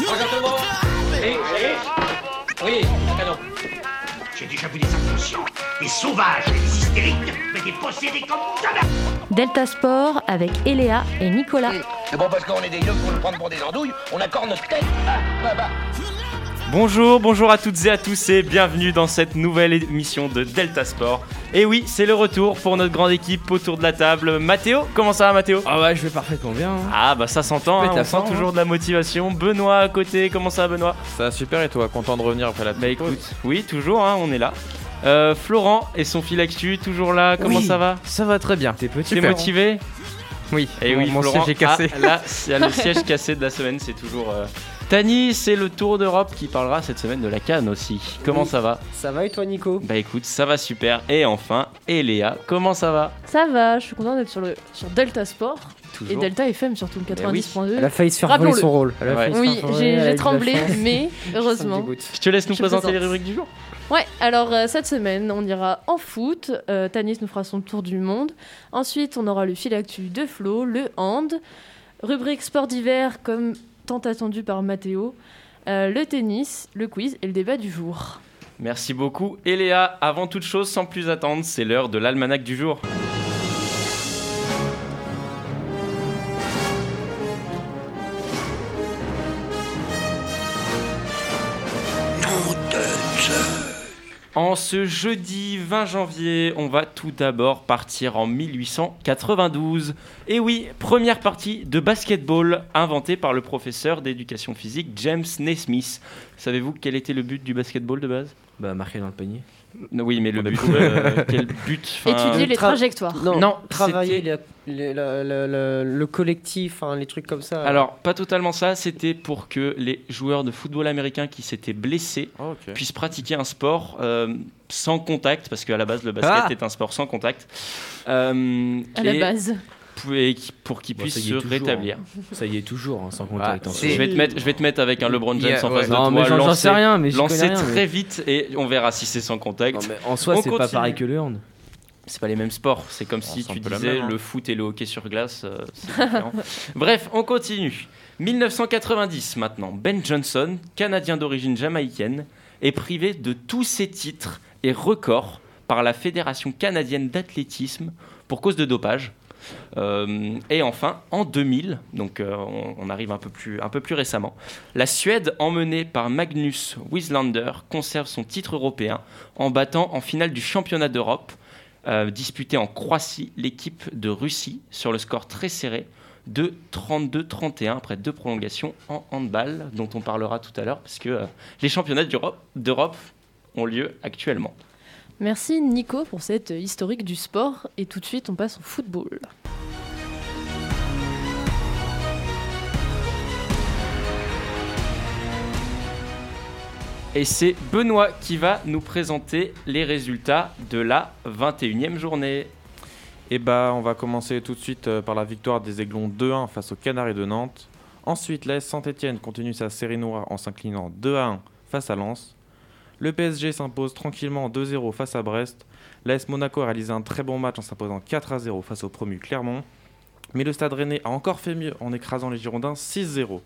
Bonjour Oui, oui. J'ai déjà vu des inconscients, des sauvages, des hystériques, mais des possédés comme jamais Delta Sport avec Eléa et Nicolas. C'est bon parce qu'on est des yeux pour nous prendre pour des andouilles, on accorde notre tête. Ah, bah, bah. Bonjour, bonjour à toutes et à tous et bienvenue dans cette nouvelle émission de Delta Sport. Et oui, c'est le retour pour notre grande équipe autour de la table. Mathéo, comment ça va Mathéo? Ah ouais, je vais parfaitement bien. hein. Ah bah ça s'entend, Mais hein, on sent faim, hein. toujours de la motivation. Benoît à côté, comment ça va Benoît? Ça va super et toi, content de revenir après la Bah écoute, oui toujours, hein, on est là. Euh, Florent et son fil actu, toujours là, comment Oui. ça va? Ça va très bien. T'es petit. Tu es motivé Oui. Et mon, oui, mon Florent, siège est cassé. ah, là, il y a le siège cassé de la semaine, c'est toujours... euh, Tani, c'est le Tour d'Europe qui parlera cette semaine de la Cannes aussi. Comment Oui. ça va? Ça va et toi, Nico? Bah écoute, ça va super. Et enfin, Eléa, comment ça va? Ça va, je suis content d'être sur, le, sur Delta Sport et. Delta FM surtout, le Ben oui. 90.2. Elle a failli se faire voler Rappelons-le. son rôle. Elle a Ouais. failli se Oui, faire voler, j'ai tremblé, mais heureusement. Je te laisse nous Je présenter les rubriques du jour. Ouais, alors euh, cette semaine, on ira en foot. Euh, Tanis nous fera son tour du monde. Ensuite, on aura le fil actu de Flo, le hand. Rubrique sport d'hiver, comme attendu par Mathéo. Euh, le tennis, le quiz et le débat du jour. Merci beaucoup. Eléa, avant toute chose, sans plus attendre, c'est l'heure de l'almanach du jour. En ce jeudi 20 janvier, on va tout d'abord partir en 1892. Et oui, première partie de basketball inventée par le professeur d'éducation physique James Naismith. Savez-vous quel était le but du basketball de base? Bah, marqué dans le panier. Non, Oui, mais le but, cool. euh, quel but Étudier les tra- trajectoires. Non, Non, travailler c'était- les- les- le, le- le- le collectif, hein, les trucs comme ça. Alors, pas totalement ça, c'était pour que les joueurs de football américain qui s'étaient blessés Ah, puissent pratiquer un sport euh, sans contact, parce qu'à la base, le basket Ah est un sport sans contact. Euh, À la base. Et pour Bon, y est se toujours, rétablir. ça y est toujours, hein, sans Ah, contact. hein. Je vais, te mettre, je vais te mettre avec un LeBron James Yeah, en ouais. face Non, de mais toi, j'en- lancer, sais rien, mais lancer connais rien, très mais- vite et on verra si c'est sans contact. Non, mais en soi, c'est pas pareil que le hand. C'est pas les mêmes sports. C'est comme si tu disais même, hein. le foot et le hockey sur glace. euh, différent. Bref, on continue. 1990 maintenant. Ben Johnson, Canadien d'origine jamaïcaine, est privé de tous ses titres et records par la Fédération canadienne d'athlétisme pour cause de dopage. Euh, et enfin, en 2000, donc euh, on, arrive un peu, plus, récemment, la Suède, emmenée par Magnus Wieslander, conserve son titre européen en battant en finale du championnat d'Europe, euh, disputé en Croatie, l'équipe de Russie sur le score très serré de 32-31 après deux prolongations en handball, dont on parlera tout à l'heure, parce que les championnats d'Europe ont lieu actuellement. Merci Nico pour cette historique du sport. Et tout de suite, on passe au football. Et c'est Benoît qui va nous présenter les résultats de la 21e journée. Et bah, on va commencer tout de suite euh, par la victoire des Aiglons 2-1 face aux Canaries de Nantes. Ensuite, l'AS Saint-Etienne continue sa série noire en s'inclinant 2-1 face à Lens. Le PSG s'impose tranquillement 2-0 face à Brest. L'AS Monaco a réalisé un très bon match en s'imposant 4-0 face au promu Clermont. Mais le Stade Rennais a encore fait mieux en écrasant les Girondins 6-0.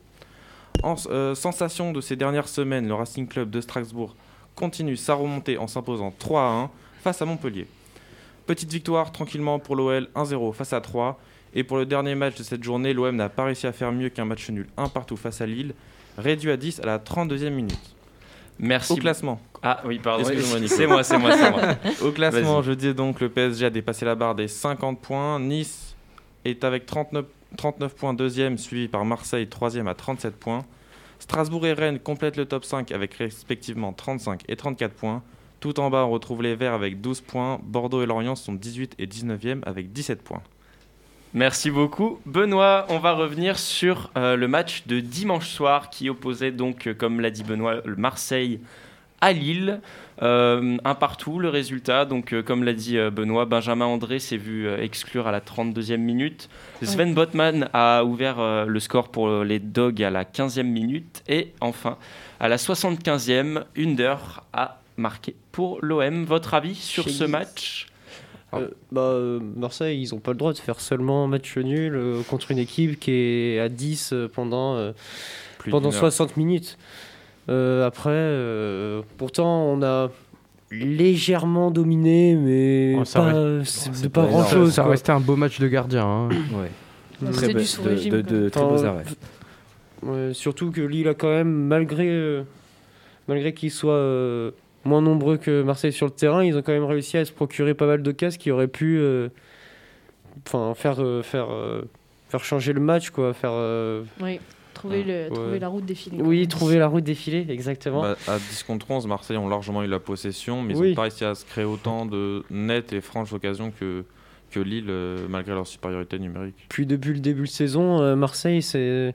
En euh, sensation de ces dernières semaines, le Racing Club de Strasbourg continue sa remontée en s'imposant 3-1 face à Montpellier. Petite victoire tranquillement pour l'OL 1-0 face à 3. Et pour le dernier match de cette journée, l'OM n'a pas réussi à faire mieux qu'un match nul 1 partout face à Lille, réduit à 10 à la 32e minute. Merci. Au classement, Ah oui, pardon. C'est moi, c'est moi, c'est moi. au classement je dis donc le PSG a dépassé la barre des 50 points. Nice est avec 39, 39 points deuxième, suivi par Marseille troisième à 37 points. Strasbourg et Rennes complètent le top 5 avec respectivement 35 et 34 points. Tout en bas, on retrouve les Verts avec 12 points. Bordeaux et Lorient sont 18 et 19e avec 17 points. Merci beaucoup. Benoît, on va revenir sur euh, le match de dimanche soir qui opposait donc, euh, comme l'a dit Benoît, le Marseille à Lille. Euh, un partout, le résultat. Donc, comme l'a dit Benoît, Benjamin André s'est vu exclure à la 32e minute. Sven Botman a ouvert le score pour les Dogs à la 15e minute. Et enfin, à la 75e, Under a marqué pour l'OM. Votre avis sur ce match? Euh, bah, euh, Marseille, ils ont pas le droit de faire seulement match nul euh, contre une équipe qui est à 10 euh, pendant, euh, pendant d'une heure. 60 minutes. Euh, après, euh, pourtant, on a légèrement dominé, mais Oh, ça pas, reste- c'est c'est de pas pas énorme. grand chose. Ça restait un beau match de gardien. hein. Ouais. Très sous-régime, de, de- très beaux arrêts. Ouais, surtout que Lille a quand même, malgré, euh, malgré qu'ils soient euh, moins nombreux que Marseille sur le terrain, ils ont quand même réussi à se procurer pas mal de cases qui auraient pu euh, enfin, faire, euh, faire, euh, faire changer le match. Quoi, faire, euh, Oui, trouver, le, Ouais. trouver la route défilée. oui, trouver la route défilée, exactement. Bah, à 10 contre 11, Marseille ont largement eu la possession, mais ils Oui. n'ont pas réussi à se créer autant de nettes et franches occasions que, que Lille, malgré leur supériorité numérique. Puis depuis le début de saison, Marseille, c'est...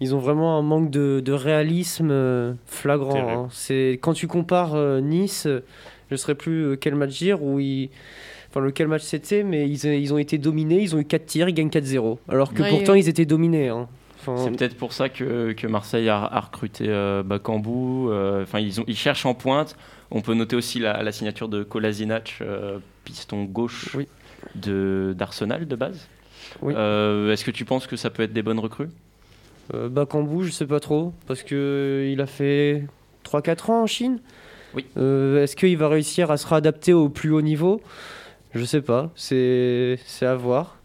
Ils ont vraiment un manque de, de réalisme euh, flagrant. Hein. C'est quand tu compares euh, Nice, euh, je ne saurais plus quel match dire où ils, enfin lequel match c'était, mais ils, ils ont été dominés, ils ont eu 4 tirs, ils gagnent 4-0. Alors que Oui, pourtant oui. ils étaient dominés. hein. Enfin, C'est peut-être pour ça que, que Marseille a, a recruté euh, Bakambu. euh, Enfin, ils, ont- ils cherchent en pointe. On peut noter aussi la, la signature de Kolasinac, euh, piston gauche Oui. de d'Arsenal de base. Oui. Euh, Est-ce que tu penses que ça peut être des bonnes recrues? Euh, Bakambu, je sais pas trop, parce que euh, il a fait 3-4 ans en Chine. Oui. Euh, Est-ce qu'il va réussir à se réadapter au plus haut niveau? Je sais pas, c'est c'est à voir.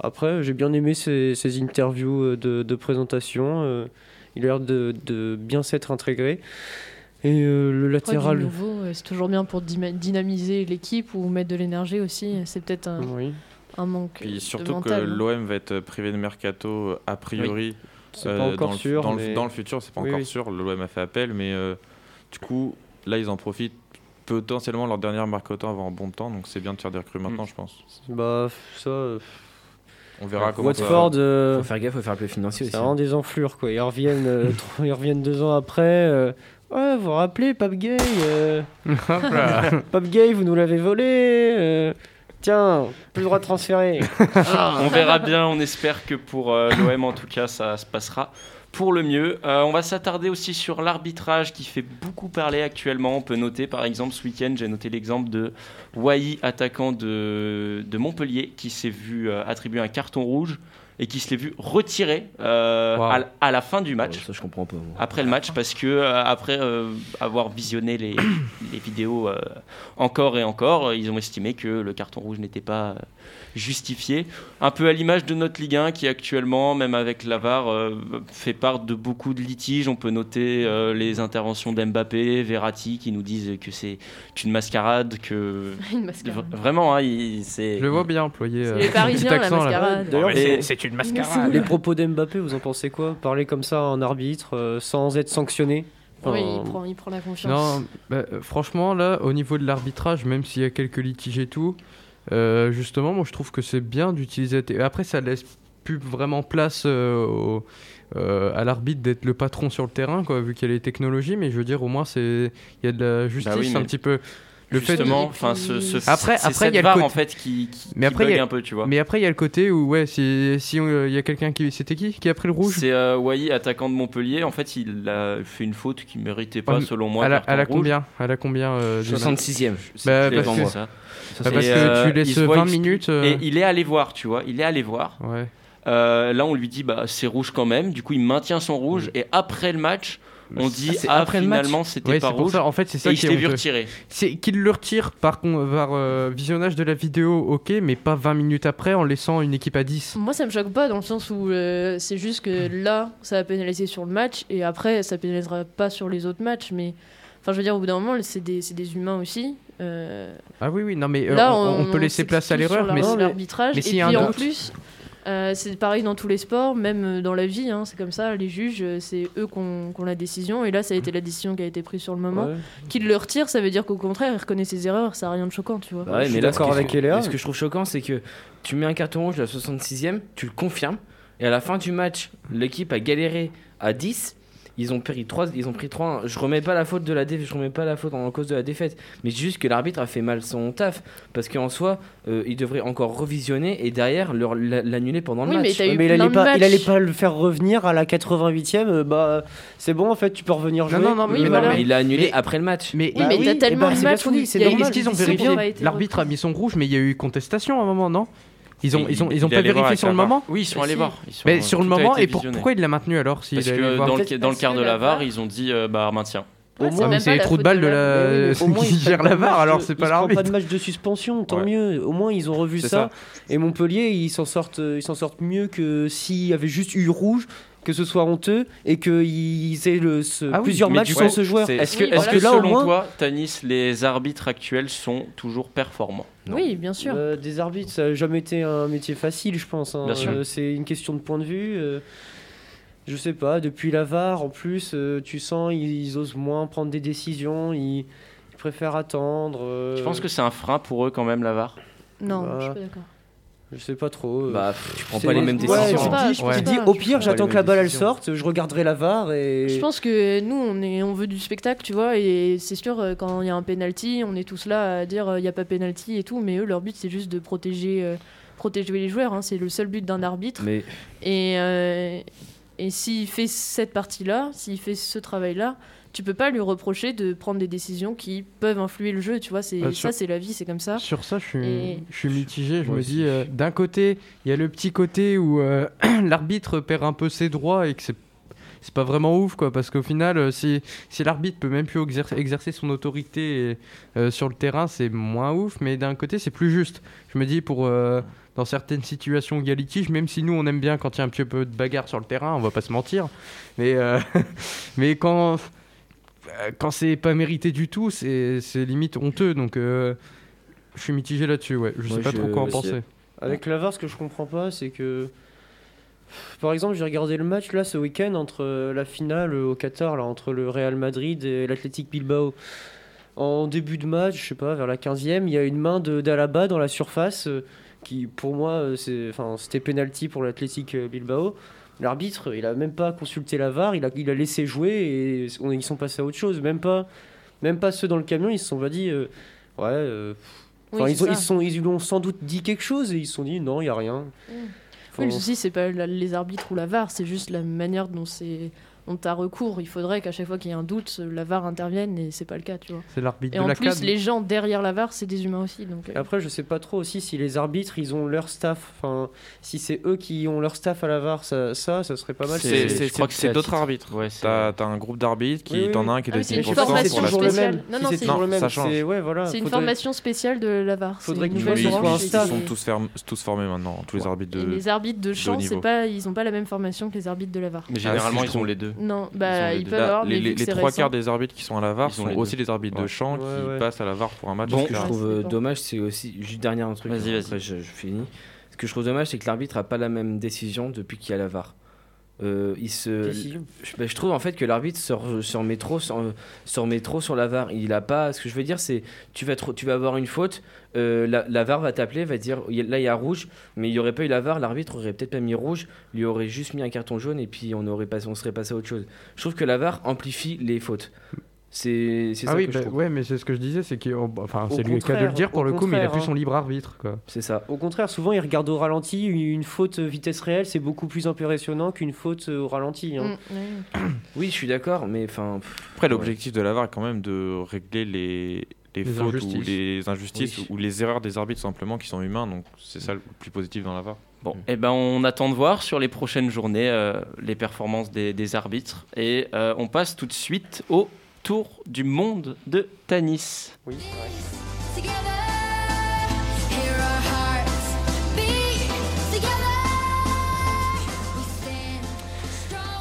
Après, j'ai bien aimé ses, ses interviews euh, de, de présentation. euh, il a l'air de, de bien s'être intégré. Et euh, le latéral. c'est toujours bien pour dynamiser l'équipe ou mettre de l'énergie aussi. C'est peut-être un, Oui, un manque Puis de surtout mental, que l'OM va être privé de mercato a priori. C'est euh, pas encore dans le, sûr. Dans, mais- le, dans le futur, c'est pas Oui, encore oui. sûr. L'OM a fait appel, mais euh, du coup, là, ils en profitent. Potentiellement, leur dernière mercato avant un bon temps, donc c'est bien de faire des recrues maintenant, je pense. Bah, ça. euh, On verra comment ça Watford. euh, Faut faire gaffe, faut faire appel financier C'est aussi. vraiment des enflures, quoi. Ils reviennent, euh, ils reviennent deux ans après. euh, ouais, vous vous rappelez, Pape Gay euh. Pape Gay, vous nous l'avez volé. Tiens, plus le droit de transférer. On verra bien, on espère que pour euh, l'OM en tout cas ça se passera pour le mieux. Euh, on va s'attarder aussi sur l'arbitrage qui fait beaucoup parler actuellement. On peut noter par exemple ce week-end, j'ai noté l'exemple de Wai, attaquant de, de Montpellier, qui s'est vu euh, attribuer un carton rouge et qui se l'est vu retirer euh, Wow. à, la fin du match. Ouais, ça, je comprends pas. moi. Après le match, parce que euh, après euh, avoir visionné les, les vidéos euh, encore et encore, ils ont estimé que le carton rouge n'était pas euh, justifié. Un peu à l'image de notre Ligue 1 qui actuellement, même avec l'AVAR, euh, fait part de beaucoup de litiges. On peut noter euh, les interventions d'Mbappé, Verratti qui nous disent que c'est une mascarade, que Une mascarade. V- vraiment, hein, il- c'est Je le vois bien employer. C'est euh, les petit Parisiens, la accent, là. mascarade. D'ailleurs, C'est une mascarade. les propos d'Mbappé, vous en pensez quoi? Parler comme ça à un arbitre euh, sans être sanctionné? Oui, il prend, il prend la confiance. Non, bah, franchement, là, au niveau de l'arbitrage, même s'il y a quelques litiges et tout, euh, justement, moi je trouve que c'est bien d'utiliser. Après, ça laisse plus vraiment place euh, au- euh, à l'arbitre d'être le patron sur le terrain, quoi, vu qu'il y a les technologies, mais je veux dire, au moins, c'est il y a de la justice Bah oui, mais un petit peu. Le justement, enfin, ce, ce, Après- c'est après, cette il y a le côté- en fait qui, qui, Mais après, il y bug a- un peu, tu vois. Mais après, il y a le côté où, ouais, si, si on- y a quelqu'un qui. C'était qui qui a pris le rouge? C'est euh, Wai, attaquant de Montpellier. En fait, il a fait une faute qui méritait pas, Ouais, selon moi. à la, à combien? À la combien euh, du- 66ème. C'est Bah, parce que- ça. Bah, parce que euh, tu laisses se voit 20 expli- minutes. euh, Et il est allé voir, tu vois. Il est allé voir. Ouais. Euh, là, on lui dit, bah, c'est rouge quand même. Du coup, il maintient son rouge. Et après le match, on dit, ah, après le match finalement, c'était Ouais, pas c'est pour rouge. ça. En fait, c'est ça qui est vu retirer. C'est qu'il le retire par, euh, visionnage de la vidéo, ok, mais pas 20 minutes après en laissant une équipe à 10. Moi, ça me choque pas dans le sens où euh, c'est juste que là, ça va pénaliser sur le match et après, ça pénalisera pas sur les autres matchs. Mais enfin, je veux dire, au bout d'un moment, c'est des, c'est des humains aussi. Euh, Ah oui, oui, non, mais euh, là, on, on peut laisser place à l'erreur, mais, l'arbitrage. mais et puis en plus, euh, c'est pareil dans tous les sports, même euh, dans la vie, hein, c'est comme ça. Les juges, euh, c'est eux qui ont la décision. Et là, ça a été la décision qui a été prise sur le moment. ouais. Qu'il le retire, ça veut dire qu'au contraire, il reconnaît ses erreurs. Ça n'a rien de choquant, tu vois. Bah ouais, mais là, d'accord avec Eléa. Ce que je trouve choquant, c'est que tu mets un carton rouge à la 66e, tu le confirmes, et à la fin du match, l'équipe a galéré à 10, ils ont pris 3 ils ont pris 3 je remets pas la faute de la défaite je remets pas la faute en cause de la défaite mais c'est juste que l'arbitre a fait mal son taf parce qu'en soi euh, il devrait encore revisionner et derrière l'annuler pendant le Oui, match mais il allait, pas, il matchs. allait pas le faire revenir à la 88e. euh, bah, c'est bon, en fait, tu peux revenir jouer. non, non, mais, non, voilà. mais il l'a annulé Mais- après le match Mais, Oui, mais oui, t'as tellement de c'est normal. qu'ils ont vérifié L'arbitre a mis son rouge, mais il y a eu contestation à un moment, non? Ils ont, ils ont, il- ils ont il pas vérifié sur le moment Oui, ils sont Mais allés voir. Ils sont- Mais sur le moment, et pourquoi il l'a maintenu alors Parce que dans le, quart de la VAR, ils ont dit euh, bah maintien. Au moins, c'est les trous de balle de la- au moins, qui ils gère prennent la VAR, match alors c'est pas l'arbitre. pas de match de suspension, tant Ouais. mieux. Au moins, ils ont revu ça. Et Montpellier, ils s'en sortent, ils s'en sortent mieux que s'il y avait juste eu rouge, que ce soit honteux et qu'ils aient le, ce- Ah oui, plusieurs matchs sans ce joueur. Est-ce que, Oui, est-ce voilà. que Là, au selon moins- toi, Tanis, les arbitres actuels sont toujours performants? Oui, bien sûr. Euh, des arbitres, ça n'a jamais été un métier facile, je pense. hein. Bien sûr. Euh, c'est une question de point de vue. euh, je sais pas, depuis la VAR, en plus, euh, tu sens ils, ils osent moins prendre des décisions, ils, ils préfèrent attendre. euh, Je pense que c'est un frein pour eux quand même, la VAR? Non, Bah, je suis pas d'accord. Je sais pas trop. euh. bah tu prends pas les mêmes ouais, décisions tu Je pas, dis, je tu au pire, j'attends que la balle elle sorte, je regarderai la VAR et. Je pense que nous, on, est, on veut du spectacle, tu vois, et c'est sûr, euh, quand il y a un penalty, on est tous là à dire euh, il n'y a pas penalty et tout, mais eux, leur but, c'est juste de protéger, euh, protéger les joueurs, hein, c'est le seul but d'un arbitre. mais Et, euh, et s'il fait cette partie-là, s'il fait ce travail-là, tu peux pas lui reprocher de prendre des décisions qui peuvent influer le jeu, tu vois, c'est Ah, ça, c'est la vie, c'est comme ça. Sur ça, je suis, Et- je suis mitigé. Je me dis, euh, d'un côté, il y a le petit côté où euh, l'arbitre perd un peu ses droits et que c'est c'est pas vraiment ouf quoi parce qu'au final euh, si, si l'arbitre peut même plus exercer, exercer son autorité euh, sur le terrain c'est moins ouf mais d'un côté c'est plus juste je me dis pour euh, dans certaines situations où il y a litige même si nous on aime bien quand il y a un petit peu de bagarre sur le terrain on va pas se mentir mais euh, mais quand euh, quand c'est pas mérité du tout c'est c'est limite honteux donc euh, je suis mitigé là-dessus ouais je Moi, sais pas je- trop quoi en penser Avec la VAR, ce que je comprends pas, c'est que. Par exemple, j'ai regardé le match là ce week-end entre euh, la finale euh, au Qatar, là, entre le Real Madrid et l'Athletic Bilbao. En début de match, je sais pas, vers la 15e, il y a une main de d'Alaba dans la surface euh, qui, pour moi, euh, c'était penalty pour l'Athletic euh, Bilbao. L'arbitre, il a même pas consulté la VAR, il a, il a laissé jouer et on- ils sont passés à autre chose. Même pas, même pas ceux dans le camion, ils se sont pas dit, euh, ouais. euh, Oui, ils, ont- ils, sont, ils lui ont sans doute dit quelque chose et ils se sont dit non, il n'y a rien. Oui, le souci, c'est pas la- les arbitres ou la VAR, c'est juste la manière dont c'est dont t'as recours. Il faudrait qu'à chaque fois qu'il y ait un doute, la VAR intervienne et c'est pas le cas, tu vois. c'est l'arbitre Et de en la plus, CAD les gens derrière la VAR, c'est des humains aussi. Donc, euh, Après, je sais pas trop aussi si les arbitres, ils ont leur staff. Enfin, si c'est eux qui ont leur staff à la VAR, ça, ça, ça serait pas mal. C'est- je c'est- crois que c'est d'autres arbitres. Ouais, c'est- T'as t'as un groupe d'arbitres qui Oui, oui, t'en as un qui est Ah de c'est une 10% formation pour la spéciale. Non, Si c'est toujours le même. ça change. c'est- Ouais, voilà. c'est une faudrait- formation spéciale de la VAR. C'est faudrait une que Ils tu nouvelle vois, ils- sur branche un ils staff. sont tous, formés maintenant, tous les arbitres de. les arbitres de champ, c'est pas, ils ont pas la même formation que les arbitres de la VAR. Mais Ah, généralement, ils ont les deux. Non, Ils bah les ils deux. peuvent avoir, les les- que trois récent- quarts des arbitres qui sont à la VAR Ils ont sont aussi des arbitres de champ Ouais, qui ouais. passent à la VAR pour un match. Bon, etc. je Ouais, trouve euh, dommage, c'est aussi. Juste dernier truc, Vas-y, vas-y. après je, je finis. Ce que je trouve dommage, c'est que l'arbitre a pas la même décision depuis qu'il y a la VAR. Euh, il se, Décision. je, ben, je trouve en fait que l'arbitre se, re- se remet trop sur, se remet trop sur la VAR. Il a pas. Ce que je veux dire, c'est tu vas trop- tu vas avoir une faute. euh, la, la VAR va t'appeler, va dire là il y a rouge, mais il y aurait pas eu la VAR, l'arbitre aurait peut-être pas mis rouge, lui aurait juste mis un carton jaune et puis on aurait passé, on serait passé à autre chose. Je trouve que la VAR amplifie les fautes. C'est c'est ah ça oui que je bah, trouve. ouais mais c'est ce que je disais c'est que enfin Au c'est lui qui a de le dire pour le coup mais il a plus hein. son libre arbitre quoi C'est ça. Au contraire, souvent ils regardent au ralenti. Une faute vitesse réelle, c'est beaucoup plus impressionnant qu'une faute au ralenti. hein. Mm. Oui, je suis d'accord, mais enfin. Après, l'objectif de la VAR est quand même de régler les, les, Les fautes ou les injustices Oui. ou les erreurs des arbitres simplement qui sont humains. Donc c'est ça le plus positif dans la VAR. Bon, eh ben, on attend de voir sur les prochaines journées euh, les performances des, des arbitres. Et euh, on passe tout de suite au tour du monde de Tanis. Oui.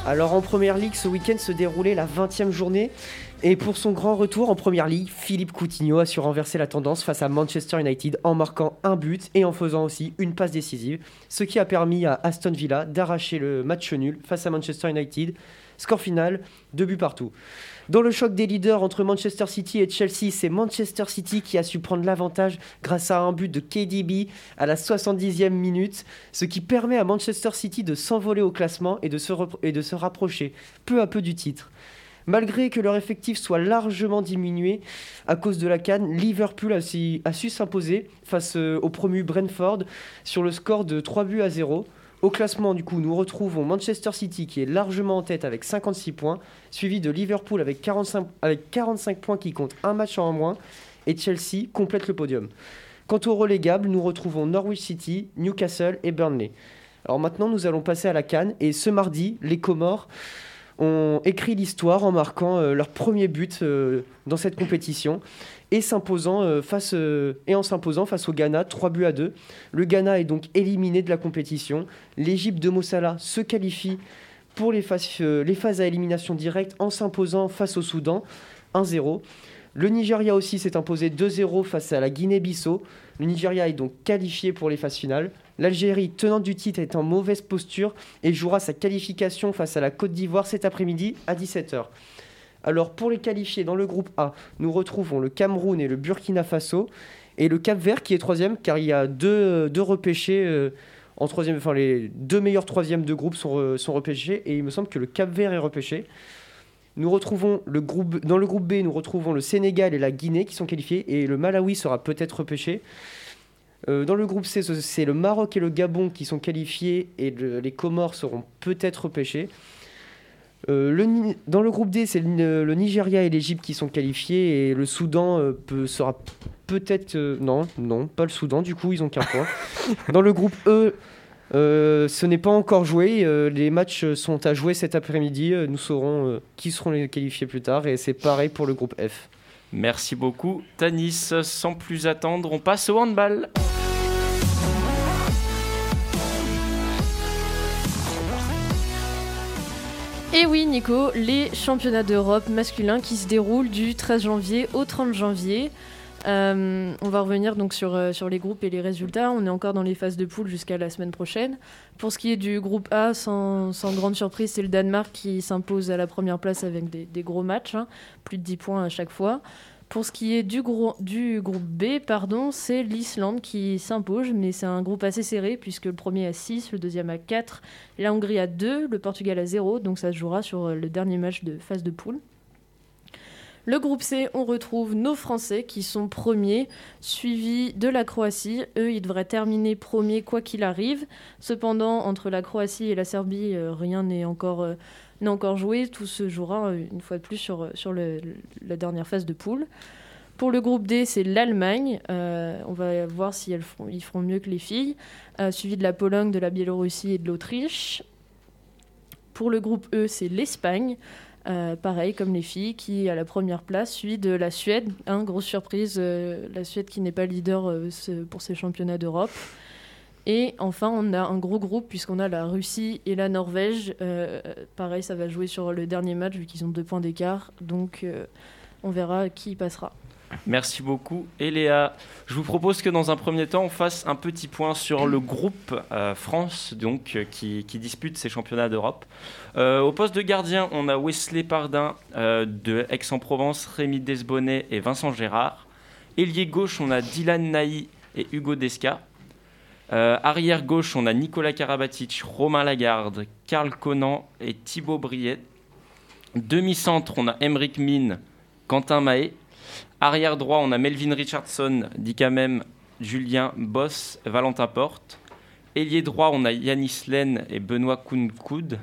Alors en première ligue, ce week-end se déroulait la 20e journée. Et pour son grand retour en première ligue, Philippe Coutinho a su renverser la tendance face à Manchester United en marquant un but et en faisant aussi une passe décisive, ce qui a permis à Aston Villa d'arracher le match nul face à Manchester United. Score final, deux buts partout. Dans le choc des leaders entre Manchester City et Chelsea, c'est Manchester City qui a su prendre l'avantage grâce à un but de KDB à la 70e minute, ce qui permet à Manchester City de s'envoler au classement et de, se et de se rapprocher peu à peu du titre. Malgré que leur effectif soit largement diminué à cause de la canne, Liverpool a su s'imposer face euh, au promu Brentford sur le score de 3 buts à 0. Au classement, du coup, nous retrouvons Manchester City qui est largement en tête avec 56 points, suivi de Liverpool avec 45, avec 45 points qui compte un match en moins, et Chelsea complète le podium. Quant aux relégables, nous retrouvons Norwich City, Newcastle et Burnley. Alors maintenant, nous allons passer à la Cannes, et ce mardi, les Comores ont écrit l'histoire en marquant euh, leur premier but euh, dans cette compétition euh, et en s'imposant face au Ghana 3 buts à 2. Le Ghana est donc éliminé de la compétition. L'Égypte de Mossala se qualifie pour les phases, les phases à élimination directe en s'imposant face au Soudan 1-0. Le Nigeria aussi s'est imposé 2-0 face à la Guinée-Bissau. Le Nigeria est donc qualifié pour les phases finales. L'Algérie, tenante du titre, est en mauvaise posture et jouera sa qualification face à la Côte d'Ivoire cet après-midi à 17h. Alors pour les qualifiés dans le groupe A, nous retrouvons le Cameroun et le Burkina Faso et le Cap Vert qui est troisième car il y a deux, repêchés euh, en troisième, enfin les deux meilleurs troisièmes de groupe sont, re- sont repêchés et il me semble que le Cap Vert est repêché. Nous retrouvons le groupe, dans le groupe B, nous retrouvons le Sénégal et la Guinée qui sont qualifiés et le Malawi sera peut-être repêché. Euh, dans le groupe C, ce- c'est le Maroc et le Gabon qui sont qualifiés et le- les Comores seront peut-être repêchés. Euh, le dans le groupe D, c'est le, le Nigeria et l'Égypte qui sont qualifiés et le Soudan euh, peut, sera peut-être... non, non, pas le Soudan, du coup ils ont qu'un point. dans le groupe E, ce n'est pas encore joué, les matchs sont à jouer cet après-midi, nous saurons qui seront les qualifiés plus tard et c'est pareil pour le groupe F. Merci beaucoup, Tanis. Sans plus attendre, on passe au handball. Et oui, Nico, les championnats d'Europe masculins qui se déroulent du 13 janvier au 30 janvier. Euh, on va revenir donc sur, euh, sur les groupes et les résultats. On est encore dans les phases de poule jusqu'à la semaine prochaine. Pour ce qui est du groupe A, sans, grande surprise, c'est le Danemark qui s'impose à la première place avec des, gros matchs, hein, plus de 10 points à chaque fois. Pour ce qui est du, groupe B, pardon, c'est l'Islande qui s'impose, mais c'est un groupe assez serré puisque le premier a 6, le deuxième a 4, la Hongrie a 2, le Portugal a 0, donc ça se jouera sur euh, le dernier match de phase de poule. Le groupe C, on retrouve nos Français qui sont premiers, suivis de la Croatie. Eux, ils devraient terminer premiers quoi qu'il arrive. Cependant, entre la Croatie et la Serbie, euh, rien n'est encore, euh, n'est encore joué. Tout se jouera euh, une fois de plus sur, la dernière phase de poule. Pour le groupe D, c'est l'Allemagne. On va voir si elles font, ils feront mieux que les filles. Euh, suivi de la Pologne, de la Biélorussie et de l'Autriche. Pour le groupe E, c'est l'Espagne. Euh, pareil comme les filles, qui à la première place, suivi de la Suède. Hein, grosse surprise, euh, la Suède qui n'est pas leader euh, pour ces championnats d'Europe. Et enfin, on a un gros groupe puisqu'on a la Russie et la Norvège. Pareil, ça va jouer sur le dernier match vu qu'ils ont deux points d'écart. Donc, on verra qui passera. Merci beaucoup, Eléa. Je vous propose que dans un premier temps, on fasse un petit point sur le groupe euh, France, donc euh, qui, dispute ces championnats d'Europe. Euh, au poste de gardien, on a Wesley Pardin euh, de Aix-en-Provence, Rémi Desbonnet et Vincent Gérard. Ailier gauche, on a Dylan Naï et Hugo Desca. Arrière gauche, on a Nicolas Karabatic, Romain Lagarde, Karl Conan et Thibaut Briet. Demi-centre, on a Emeric Mine, Quentin Mahé. Arrière droit, on a Melvin Richardson, Dikamem, Julien Boss, Valentin Porte. Ailier droit, on a Yanis Len et Benoît Kounkoud.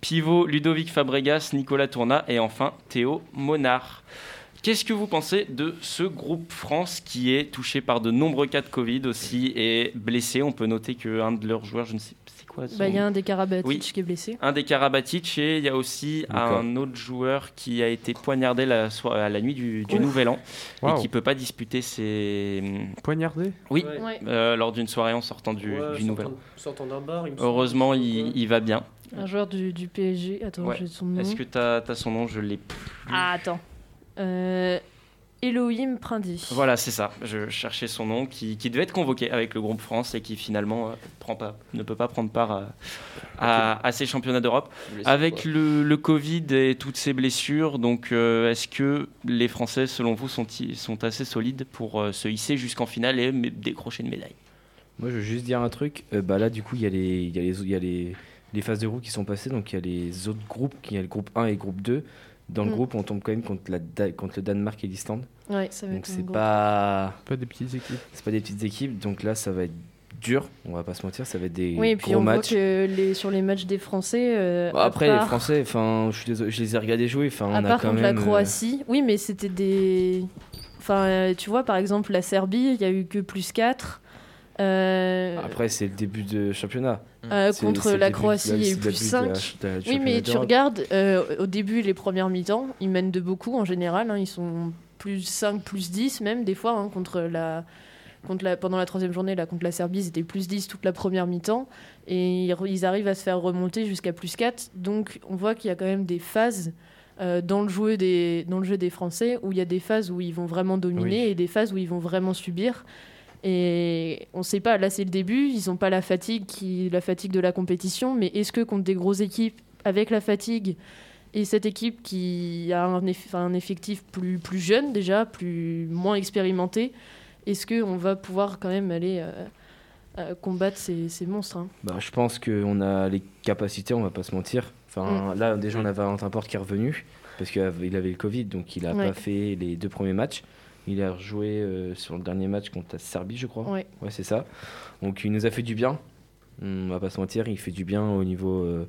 Pivot, Ludovic Fabregas, Nicolas Tourna et enfin Théo Monard. Qu'est-ce que vous pensez de ce groupe France qui est touché par de nombreux cas de Covid aussi et blessé? On peut noter qu'un de leurs joueurs, je ne sais c'est quoi son Bah, Il y a un des Karabatic Oui. qui est blessé. un des Karabatic et il y a aussi un autre joueur qui a été poignardé la, so- à la nuit du. Nouvel An et qui peut pas disputer ses Poignardé? Oui Ouais. Euh, lors d'une soirée en sortant du, Ouais, du Nouvel An. sortant- d'un bar, il me semble. Heureusement il, il va bien. Un joueur du, du PSG. Attends, Ouais. j'ai son nom. Est-ce que tu as, son nom? Je l'ai plus. Ah, attends. Euh, Elohim Prindy. Voilà, c'est ça. Je cherchais son nom, qui, qui devait être convoqué avec le groupe France et qui finalement euh, prend pas, ne peut pas prendre part à, à- à ces championnats d'Europe. Avec le, le Covid et toutes ces blessures, donc euh, est-ce que les Français, selon vous, sont, sont assez solides pour euh, se hisser jusqu'en finale et décrocher une médaille? Moi, je veux juste dire un truc. Euh, bah là, du coup, il y a les, il y a les, il y a les, les phases de groupe qui sont passées. Donc, il y a les autres groupes. Il y a le groupe 1 et le groupe 2. Dans le Mm. groupe, on tombe quand même contre, la, Da- contre le Danemark et l'Islande. Ouais, ça va Donc, c'est pas, Pas des petites équipes. c'est pas des petites équipes. Donc là, ça va être dur. On va pas se mentir. Ça va être des Oui, et puis gros on matchs. voit que les, sur les matchs des Français. euh, Bon, à après, part- les Français, enfin, je suis désolé, je les ai regardés jouer. Enfin, À on a part quand contre même. la euh, Croatie. Oui, mais c'était des. Enfin, euh, tu vois, par exemple, la Serbie, il y a eu que plus 4. Euh, Après, c'est le début de championnat. Euh, C'est- contre la Croatie, il y a eu c'est le plus début de la- 5. de la Oui, mais tu regardes, euh, au début, les premières mi-temps, ils mènent de beaucoup en général. hein, ils sont plus 5, plus 10 même, des fois, hein, contre la. Contre la, pendant la troisième journée, là, contre la Serbie, ils étaient plus 10 toute la première mi-temps. Et ils, arrivent à se faire remonter jusqu'à plus 4. Donc, on voit qu'il y a quand même des phases euh, dans, le jeu des, dans le jeu des Français où il y a des phases où ils vont vraiment dominer Oui. et des phases où ils vont vraiment subir. Et on sait pas, là c'est le début, ils n'ont pas la fatigue, qui, la fatigue de la compétition, mais est-ce que contre des grosses équipes, avec la fatigue, et cette équipe qui a un, eff- un effectif plus, plus jeune déjà, plus, moins expérimenté, est-ce qu'on va pouvoir quand même aller euh, euh, combattre ces, ces monstres hein? Bah, je pense qu'on a les capacités, on va pas se mentir. Enfin, Mm. là, déjà, on a Valentin Porte qui est revenu parce qu'il avait avait le Covid, donc il a Ouais. pas fait les deux premiers matchs. Il a rejoué euh, sur le dernier match contre la Serbie, je crois. Ouais. c'est ça. Donc, il nous a fait du bien. On va pas se mentir, il fait du bien au niveau, euh,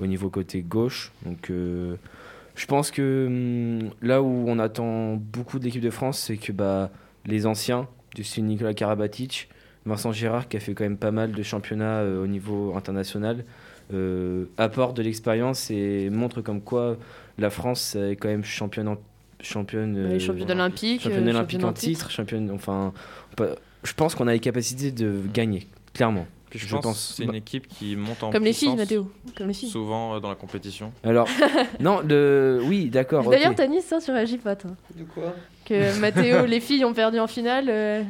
au niveau côté gauche. Donc, euh, je pense que hum, là où on attend beaucoup de l'équipe de France, c'est que bah, les anciens, du style Nicolas Karabatic, Vincent Gérard, qui a fait quand même pas mal de championnats euh, au niveau international, euh, apporte de l'expérience et montre comme quoi la France est quand même championne, en- championne, euh, championne euh, olympique championne en en titre. titre, championne, enfin, je pense qu'on a les capacités de gagner, clairement. Puis je, pense, c'est une équipe qui monte en Comme les filles, Mathéo. Comme les filles. Souvent euh, dans la compétition. Alors, non, le, oui, d'accord. D'ailleurs, ok. Tanis, ça, tu réagis pas, toi. De quoi? Que Mathéo, les filles ont perdu en finale. euh,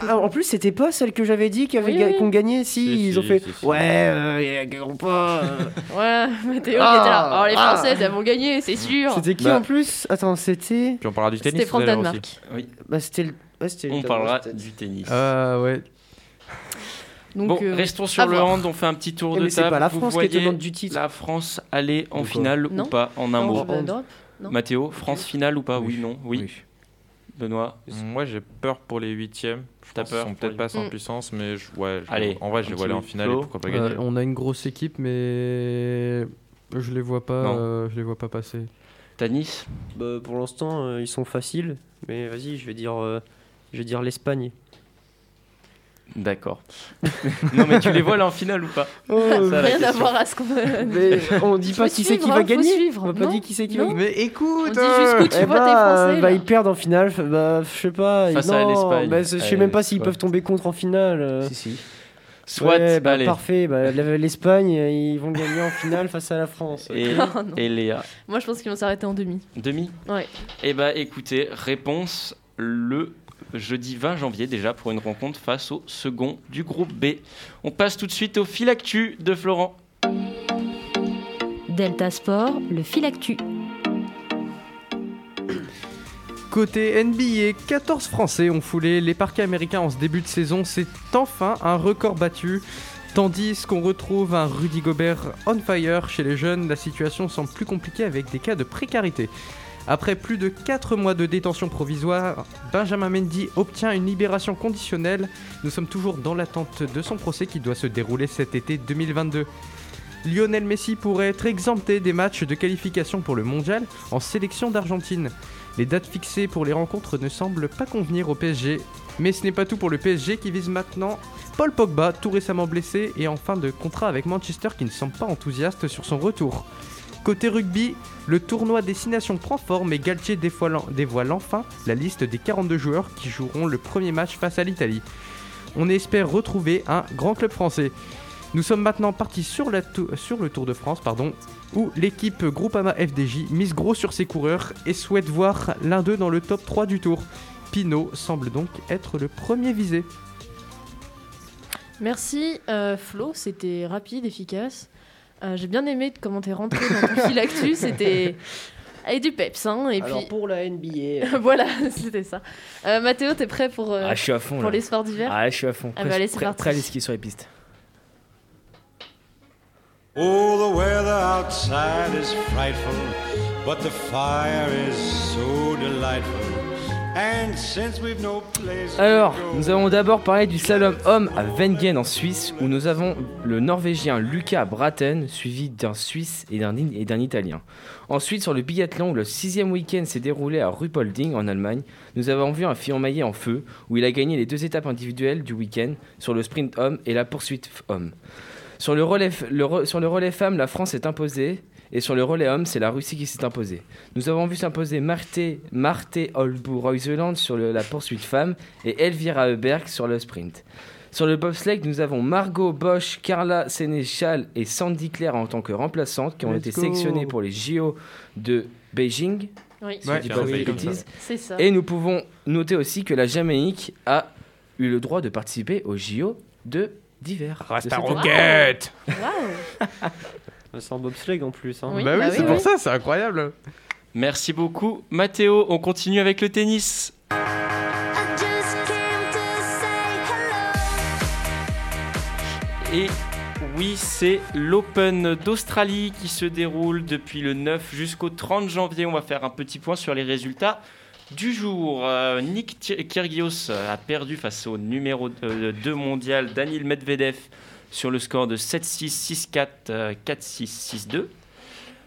Ah, en plus, c'était pas celle que j'avais dit qui avait Oui, ga- oui. qu'on gagnait. Si, Si, ils si, ont fait. si. Ouais, euh, ils gagneront pas. euh. Voilà, Mathéo Ah, qui était là. Alors, les ah. Françaises, elles vont gagner, c'est sûr. C'était qui Bah. en plus? Attends, c'était. Puis on parlera du tennis C'était l'heure aussi. France-Danemark. Bah, c'était le. ouais, c'était le On Danemark, parlera du tennis. Ah ouais. Donc, bon, euh, restons sur le hand, on fait un petit tour Eh, de mais c'est table. pas la Vous France qui est voyez tenante du titre. la France aller en finale ou pas En un mot. Mathéo, France finale ou pas? Oui, non Oui. Benoît Moi j'ai peur pour les huitièmes. Je T'as pense qu'ils peur sont peut-être pas sans Mm. puissance, mais je, ouais, je- Allez, en vrai je les vois aller en finale et pourquoi pas Euh, gagner. on a une grosse équipe, mais je les vois pas. Non. euh, je les vois pas passer. Tanis Bah, pour l'instant, euh, ils sont faciles. Mais vas-y, je vais dire. euh, Je vais dire l'Espagne. D'accord. non, mais tu les vois là en finale ou pas Oh, Ça, Rien à voir à ce qu'on. mais on dit pas qui c'est qui va hein, gagner. On a pas Non, dit qui c'est qui va gagner. Mais écoute On dit jusqu'où tu Eh vois tes bah, Français. bah, là. ils perdent en finale. Bah, je sais pas. Face non, à l'Espagne. bah, je sais même pas s'ils peuvent tomber contre en finale. euh. Si, si. Soit, Ouais, bah, allez. parfait. Bah, L'Espagne, ils vont gagner en finale face à la France. Et, Non, non. et Léa Moi, je pense qu'ils vont s'arrêter en demi. Demi Ouais. Eh bah écoutez, réponse le jeudi 20 janvier déjà pour une rencontre face au second du groupe B. On passe tout de suite au fil actu de Florent. Delta Sport, le fil actu. Côté NBA, 14 Français ont foulé les parquets américains en ce début de saison. C'est enfin un record battu. Tandis qu'on retrouve un Rudy Gobert on fire chez les jeunes, la situation semble plus compliquée avec des cas de précarité. Après plus de 4 mois de détention provisoire, Benjamin Mendy obtient une libération conditionnelle. Nous sommes toujours dans l'attente de son procès qui doit se dérouler cet été 2022. Lionel Messi pourrait être exempté des matchs de qualification pour le mondial en sélection d'Argentine. Les dates fixées pour les rencontres ne semblent pas convenir au PSG. Mais ce n'est pas tout pour le PSG qui vise maintenant Paul Pogba, tout récemment blessé et en fin de contrat avec Manchester qui ne semble pas enthousiaste sur son retour. Côté rugby, le tournoi Destination prend forme et Galtier dévoile, enfin la liste des 42 joueurs qui joueront le premier match face à l'Italie. On espère retrouver un grand club français. Nous sommes maintenant partis sur le Tour de France, pardon, où l'équipe Groupama FDJ mise gros sur ses coureurs et souhaite voir l'un d'eux dans le top 3 du Tour. Pinot semble donc être le premier visé. Merci euh, Flo, c'était rapide, efficace. Euh, J'ai bien aimé comment t'es rentré dans ton fil actu, c'était avec du peps. Hein, et Alors puis pour la NBA, voilà, c'était ça. Euh, Mathéo, t'es prêt pour, euh, Ah, je suis à fond pour là. les sports d'hiver Ah, je suis à fond. Ah bah, Prêt- allez, c'est parti. Prêt à aller skier sur les pistes. Oh, the weather outside is frightful, but the fire is so delightful. Alors, nous allons d'abord parler du slalom homme à Wengen en Suisse, où nous avons le Norvégien Lucas Braten, suivi d'un Suisse et d'un et d'un Italien. Ensuite, sur le biathlon, où le sixième week-end s'est déroulé à Ruppolding en Allemagne, nous avons vu un Fillon Maillet en feu, où il a gagné les deux étapes individuelles du week-end sur le sprint homme et la poursuite homme. Sur le relais, le re- sur le relais femme, la France est imposée. Et sur le relais homme, c'est la Russie qui s'est imposée. Nous avons vu s'imposer Marte, Marte Holbu-Reuseland sur le- la poursuite femme et Elvira Heuberg sur le sprint. Sur le bobsleigh, nous avons Margot Bosch, Carla Sénéchal et Sandy Claire en tant que remplaçantes qui ont Let's été go. sélectionnées pour les JO de Beijing. Oui, si dis pas ça. Et nous pouvons noter aussi que la Jamaïque a eu le droit de participer aux JO de d'hiver. de cette année. C'est en bobsleigh en plus. Hein. Oui, Bah oui, bah c'est oui, pour oui. ça, c'est incroyable. Merci beaucoup, Mathéo. On continue avec le tennis. Et oui, c'est l'Open d'Australie qui se déroule depuis le 9 jusqu'au 30 janvier. On va faire un petit point sur les résultats du jour. Euh, Nick Kyrgios a perdu face au numéro 2 mondial Daniil Medvedev sur le score de 7-6, 6-4, euh, 4-6, 6-2.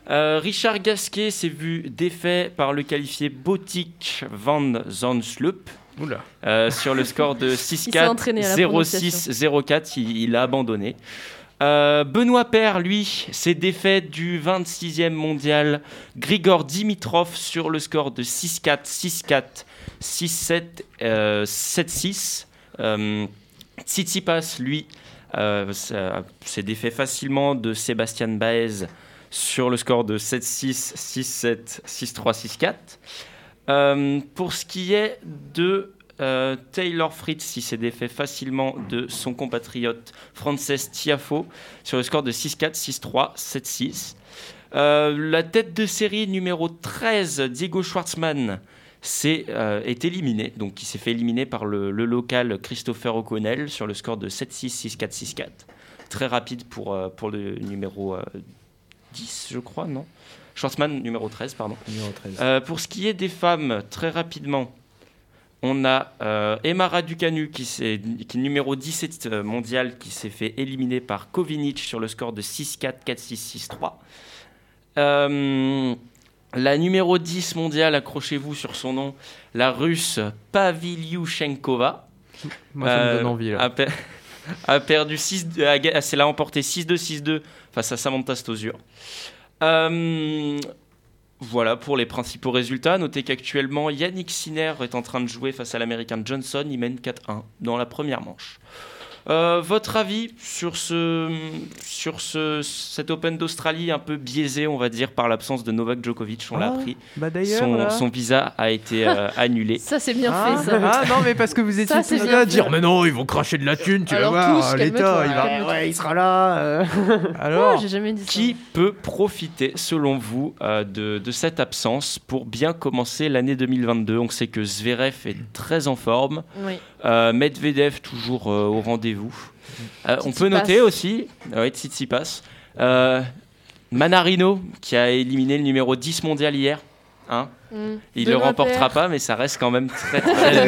Euh, Richard Gasquet s'est vu défait par le qualifié Botic van Zandsloop Oula. euh, sur le score de 6-4, entraîné à la 0-6, 0-4. Il, il a abandonné. Euh, Benoît Paire, lui, s'est défait du 26e mondial Grigor Dimitrov sur le score de 6-4, 6-4, 6-7, euh, 7-6. Euh, Tsitsipas, lui, euh, s'est défait facilement de Sébastien Baez sur le score de 7-6, 6-7, 6-3, 6-4. Euh, pour ce qui est de euh, Taylor Fritz, il s'est défait facilement de son compatriote Frances Tiafo sur le score de 6-4, 6-3, 7-6. Euh, la tête de série numéro 13, Diego Schwartzmann, euh, est éliminé. Donc, il s'est fait éliminer par le, le local Christopher O'Connell sur le score de 7-6, 6-4, 6-4. Très rapide pour, euh, pour le numéro euh, 10, je crois, non? Schwartzmann, numéro 13, pardon. Numéro 13. Euh, pour ce qui est des femmes, très rapidement, on a euh, Emma Raducanu, qui, s'est- qui est numéro 17 euh, mondial, qui s'est fait éliminer par Kovinic sur le score de 6-4, 4-6, 6-3. Euh, la numéro 10 mondiale, accrochez-vous sur son nom, la russe Paviliuchenkova. Moi, ça me Euh, donne envie là. a, per- a perdu 6 a ga- c'est l'a emporté 6-2 6-2 face à Samantha Stosur. Euh, voilà pour les principaux résultats. Notez qu'actuellement Yannick Sinner est en train de jouer face à l'américain Johnson. Il mène 4-1 dans la première manche. Euh, votre avis sur, ce, sur ce, cet Open d'Australie un peu biaisé, on va dire, par l'absence de Novak Djokovic, on l'a Ah, appris. Bah d'ailleurs. Son, là- son visa a été euh, annulé. Ça, c'est bien Ah, fait, ça. ah, non, mais parce que vous étiez tous là à dire, mais non, ils vont cracher de la thune, tu Alors vas voir, l'État, il va. Ouais, il sera là. euh. Alors, J'ai jamais dit ça. Qui peut profiter, selon vous, euh, de, de cette absence pour bien commencer l'année 2022 On sait que Zverev est très en forme, Oui. Euh, Medvedev toujours euh, au rendez-vous. Euh, on peut noter aussi, ouais, Tsitsipas, Manarino qui a éliminé le numéro 10 mondial hier. Hein Mm. il ne le Benoît remportera pas, mais ça reste quand même très très.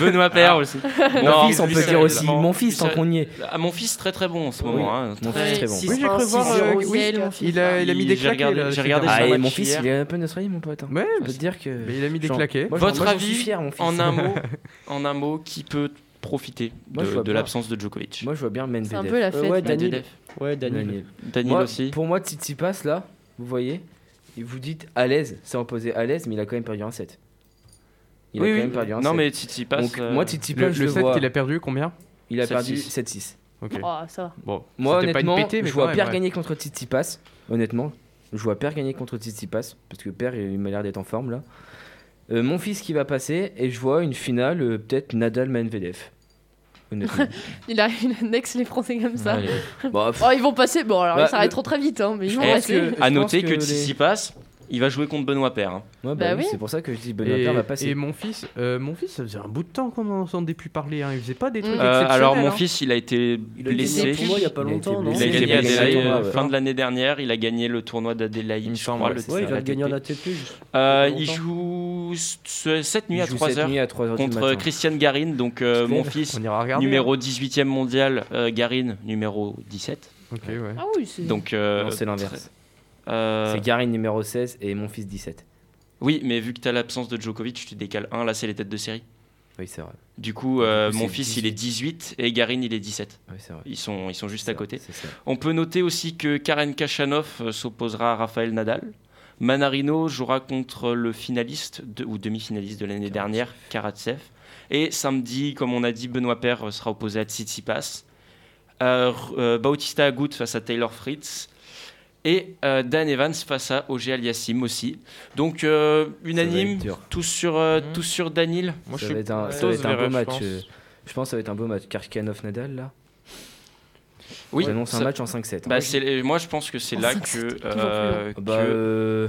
Benoît Paire aussi. Mon Non, fils, on peut dire aussi. Mon fils, tant qu'on y est. Ah, mon fils très très bon en ce moment. hein. Mon Très- fils, très bon. Oui, j'ai cru voir. euh, fils. il a, il a mis des là, j'ai regardé Ah, et mon fils, hier. il est un peu d'Australie, mon pote. hein. Ouais, Je peux te dire que. mais il a mis des claquets. Votre avis. En un mot, en un mot, qui peut profiter Moi, de, l'absence de Djokovic? Moi, je vois bien C'est un Medvedev. peu la Euh, fête. ouais. Medvedev. Daniel Moi, aussi. Pour moi, Tsitsipas, là, vous voyez, vous dites à l'aise, c'est imposé à l'aise, mais il a quand même perdu un 7. Il oui, a quand oui. même perdu un non 7. mais Tsitsipas. Donc, euh, moi, Tsitsipas, Le, je le le 7 vois. qu'il a perdu, combien Il a 7-6. perdu 7-6. Ok. Oh, ça va. Bon, Moi, c'était pas une honnêtement, pétée, mais je vois ouais. gagner contre Tsitsipas. Honnêtement, je vois Père gagner contre Tsitsipas parce que Père il m'a l'air d'être en forme là. Euh, mon fils qui va passer et je vois une finale euh, peut-être Nadal Medvedev. Honnêtement. Il a une annexe les Français comme ça. Allez. Bon, Oh, ils vont passer. Bon, alors Bah, ils s'arrêtent le- trop très vite, hein, mais ils vont passer. que- À noter que que les- Tsitsipas, il va jouer contre Benoît Paire. hein. ouais, Bah bah oui, c'est pour ça que je dis Benoît Et, Père va passer. et mon fils, euh, mon fils, ça faisait un bout de temps qu'on n'en entendait plus parler. Hein. Il faisait pas des trucs Mm. Euh, exceptionnels. alors mon hein. fils, il a été Il a blessé. il y a pas Il a été longtemps, Il a blessé. gagné fin de l'année dernière, il a gagné le tournoi d'Adélaïde, Il me je semble, crois. ouais. le Ouais, il va ATP. gagner en ATP. Euh, Il joue ce- cette nuit à joue 3 cette heures nuit à 3 heures du contre matin. Christian Garin, donc euh, mon fils, numéro 18e mondial, euh, Garin, numéro 17. hein. Ok, ouais. Ah oui, c'est. Donc, euh, c'est l'inverse. Euh, C'est Garin numéro 16 et mon fils 17. oui, mais vu que tu as l'absence de Djokovic, tu décales un. Là, c'est les têtes de série. Oui, c'est vrai. Du coup, euh, mon fils, il est 18 et Garin, il est 17. Oui, c'est vrai. Ils sont, ils sont juste à côté. vrai. On peut noter aussi que Karen Kachanov euh, s'opposera à Rafael Nadal. Manarino jouera contre le finaliste de- ou demi-finaliste de l'année dernière, Karatsev. Et samedi, comme on a dit, Benoît Paire euh, sera opposé à Tsitsipas. Euh, euh, Bautista Agut face à Taylor Fritz. Et euh, Dan Evans face à Auger Aliassime aussi. Donc euh, unanime, tous sur, euh, Mhm. tous sur Danil. Moi, ça va être un, ça plutôt va être un beau match. je pense. euh, Je pense que ça va être un beau match. Karkanov Nadal là. Oui, On annonce un match en 5-7. bah, c'est- moi je pense que c'est là que, plus euh, Bah, euh,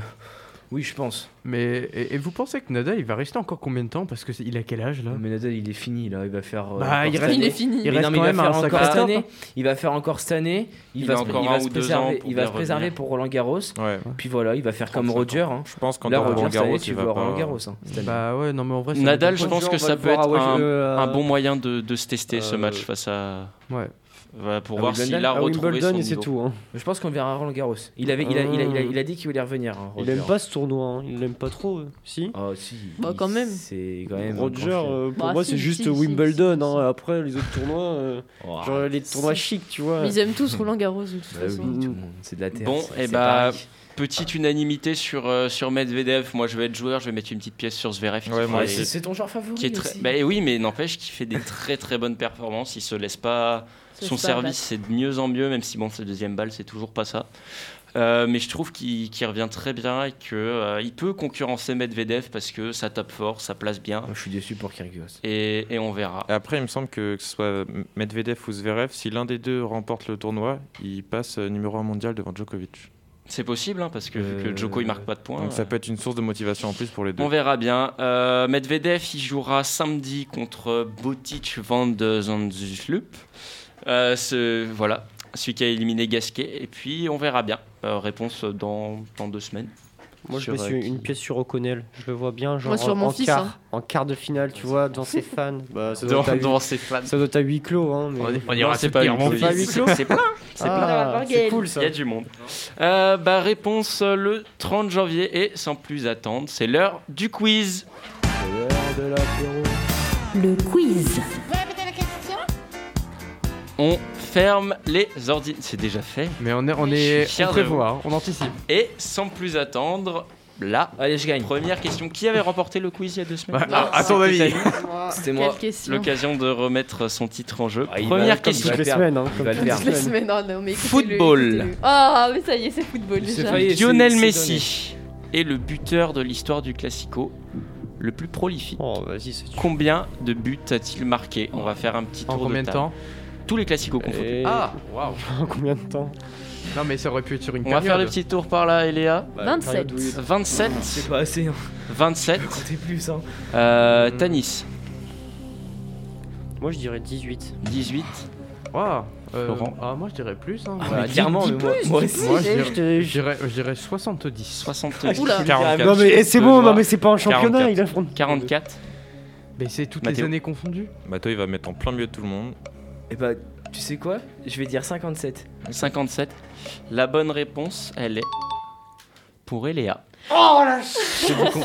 oui, je pense. Mais et, et vous pensez que Nadal il va rester encore combien de temps? Parce que il a quel âge là? Mais Nadal, il est fini là. Il va faire. euh, Bah, il reste- Il est fini. il reste non, quand il même va faire encore cette année. Il va faire encore cette année. Il, Il va se, encore il un va ou se deux ans préserver. pour Il va se préserver revenir. pour Roland Garros. Ouais. Puis voilà, il va faire comme 35 Roger. hein. Je pense qu'en Là, Roland Garros, tu il va vois pas. Roland Garros. hein. Bah ouais, non mais en vrai. Nadal, je pense que ça peut être un, euh, bon moyen de, de se tester ce euh, match face à. Ouais. Voilà, pour À voir s'il a À retrouvé Wimbledon son et c'est tout. hein. Je pense qu'on verra Roland Garros. Il, avait, il, a, il, a, il, a, il a dit qu'il voulait revenir. hein, Il aime pas ce tournoi. hein. Il l'aime pas trop. euh. Si? Ah si. Bah, quand même. C'est quand même. Roger, euh, pour Bah, moi, si, c'est juste si, Wimbledon. si, hein. si. Après, les autres tournois, euh. Oh, genre les tournois si. chics, tu vois. Mais Ils aiment tous Roland Garros de toute Bah façon. oui, tout le monde, c'est de la terre. Bon, et c'est bah. Petite unanimité sur, euh, sur Medvedev. Moi, je vais être joueur, je vais mettre une petite pièce sur Zverev. c'est c'est ton joueur favori. qui est très... aussi. bah oui, mais n'empêche qu'il fait des très très bonnes performances. Il se laisse pas. Son service, c'est de mieux en mieux, même si bon, sa deuxième balle, c'est toujours pas ça. Euh, mais je trouve qu'il revient très bien et qu'il il peut concurrencer Medvedev parce que ça tape fort, ça place bien. Je suis déçu pour Kyrgios. Et, et on verra. Et après, il me semble que, que ce soit Medvedev ou Zverev, si l'un des deux remporte le tournoi, il passe euh, numéro 1 mondial devant Djokovic. C'est possible, hein, parce que vu que Euh, Djoko il marque pas de points. Donc ça peut être une source de motivation en plus pour les deux. On verra bien. Euh, Medvedev, il jouera samedi contre Botic van de. Euh, ce, voilà, celui qui a éliminé Gasquet. Et puis, on verra bien. Euh, réponse dans, dans deux semaines. Moi, je Sur, me suis euh, qui- une pièce sur O'Connell. Je le vois bien, genre Moi, sur en, mon en fils, quart, hein. en quart de finale, tu vois, dans ses fans. Bah, ça doit Dans, être à huis- dans ses fans. ça doit être à huis clos, hein. Mais... On Non, ira c'est se pas dire, huis mon clos. fils. C'est plein. C'est plein. C'est plein. Ah, c'est cool ça. Il y a du monde. Euh, bah, réponse le 30 janvier. Et sans plus attendre, c'est l'heure du quiz. Le quiz. On ferme les ordinateurs. C'est déjà fait. Mais on est, on est, on prévoit, hein, on anticipe. Et sans plus attendre, là, Allez, je gagne. première question. Qui avait remporté le quiz il y a deux semaines Bah, à, à ton C'était avis. C'était moi. L'occasion de remettre son titre en jeu. Ah, il va- Première comme question. il Toutes les semaines, hein. Comme toutes les oh non, mais écoutez-le, Football. écoutez-le. Ah, mais ça y est, c'est football C'est déjà. failli. Lionel c'est- Messi est le buteur de l'histoire du Classico le plus prolifique. Oh, vas-y, c'est Combien de buts a-t-il marqué? On va faire un petit En tour combien de table. temps? Tous les classicos confondus. Et- Ah, waouh. En combien de temps Non, mais ça aurait pu être sur une On va faire le petit tour par là, Eléa. Bah, 27. période où il- 27, C'est pas assez. Hein. 27. Comptez plus. Hein. Euh, Hmm. Tanis, Moi, je dirais 18. 18. Waouh. Euh, Laurent. ah, moi je dirais plus. Hein. Bah, clairement, mais moi, moi aussi. Moi je dirais, je dirais- je dirais, je dirais 70. 70. Oula. 44. Non, mais eh, c'est bon, non, mais c'est pas un championnat. 44. Il affronte 44. Mais c'est toutes Mathéo. les années confondues. Bah toi, il va mettre en plein milieu de tout le monde. Et bah, tu sais quoi? Je vais dire 57. 57. La bonne réponse, elle est pour Eléa. Oh la C'est du.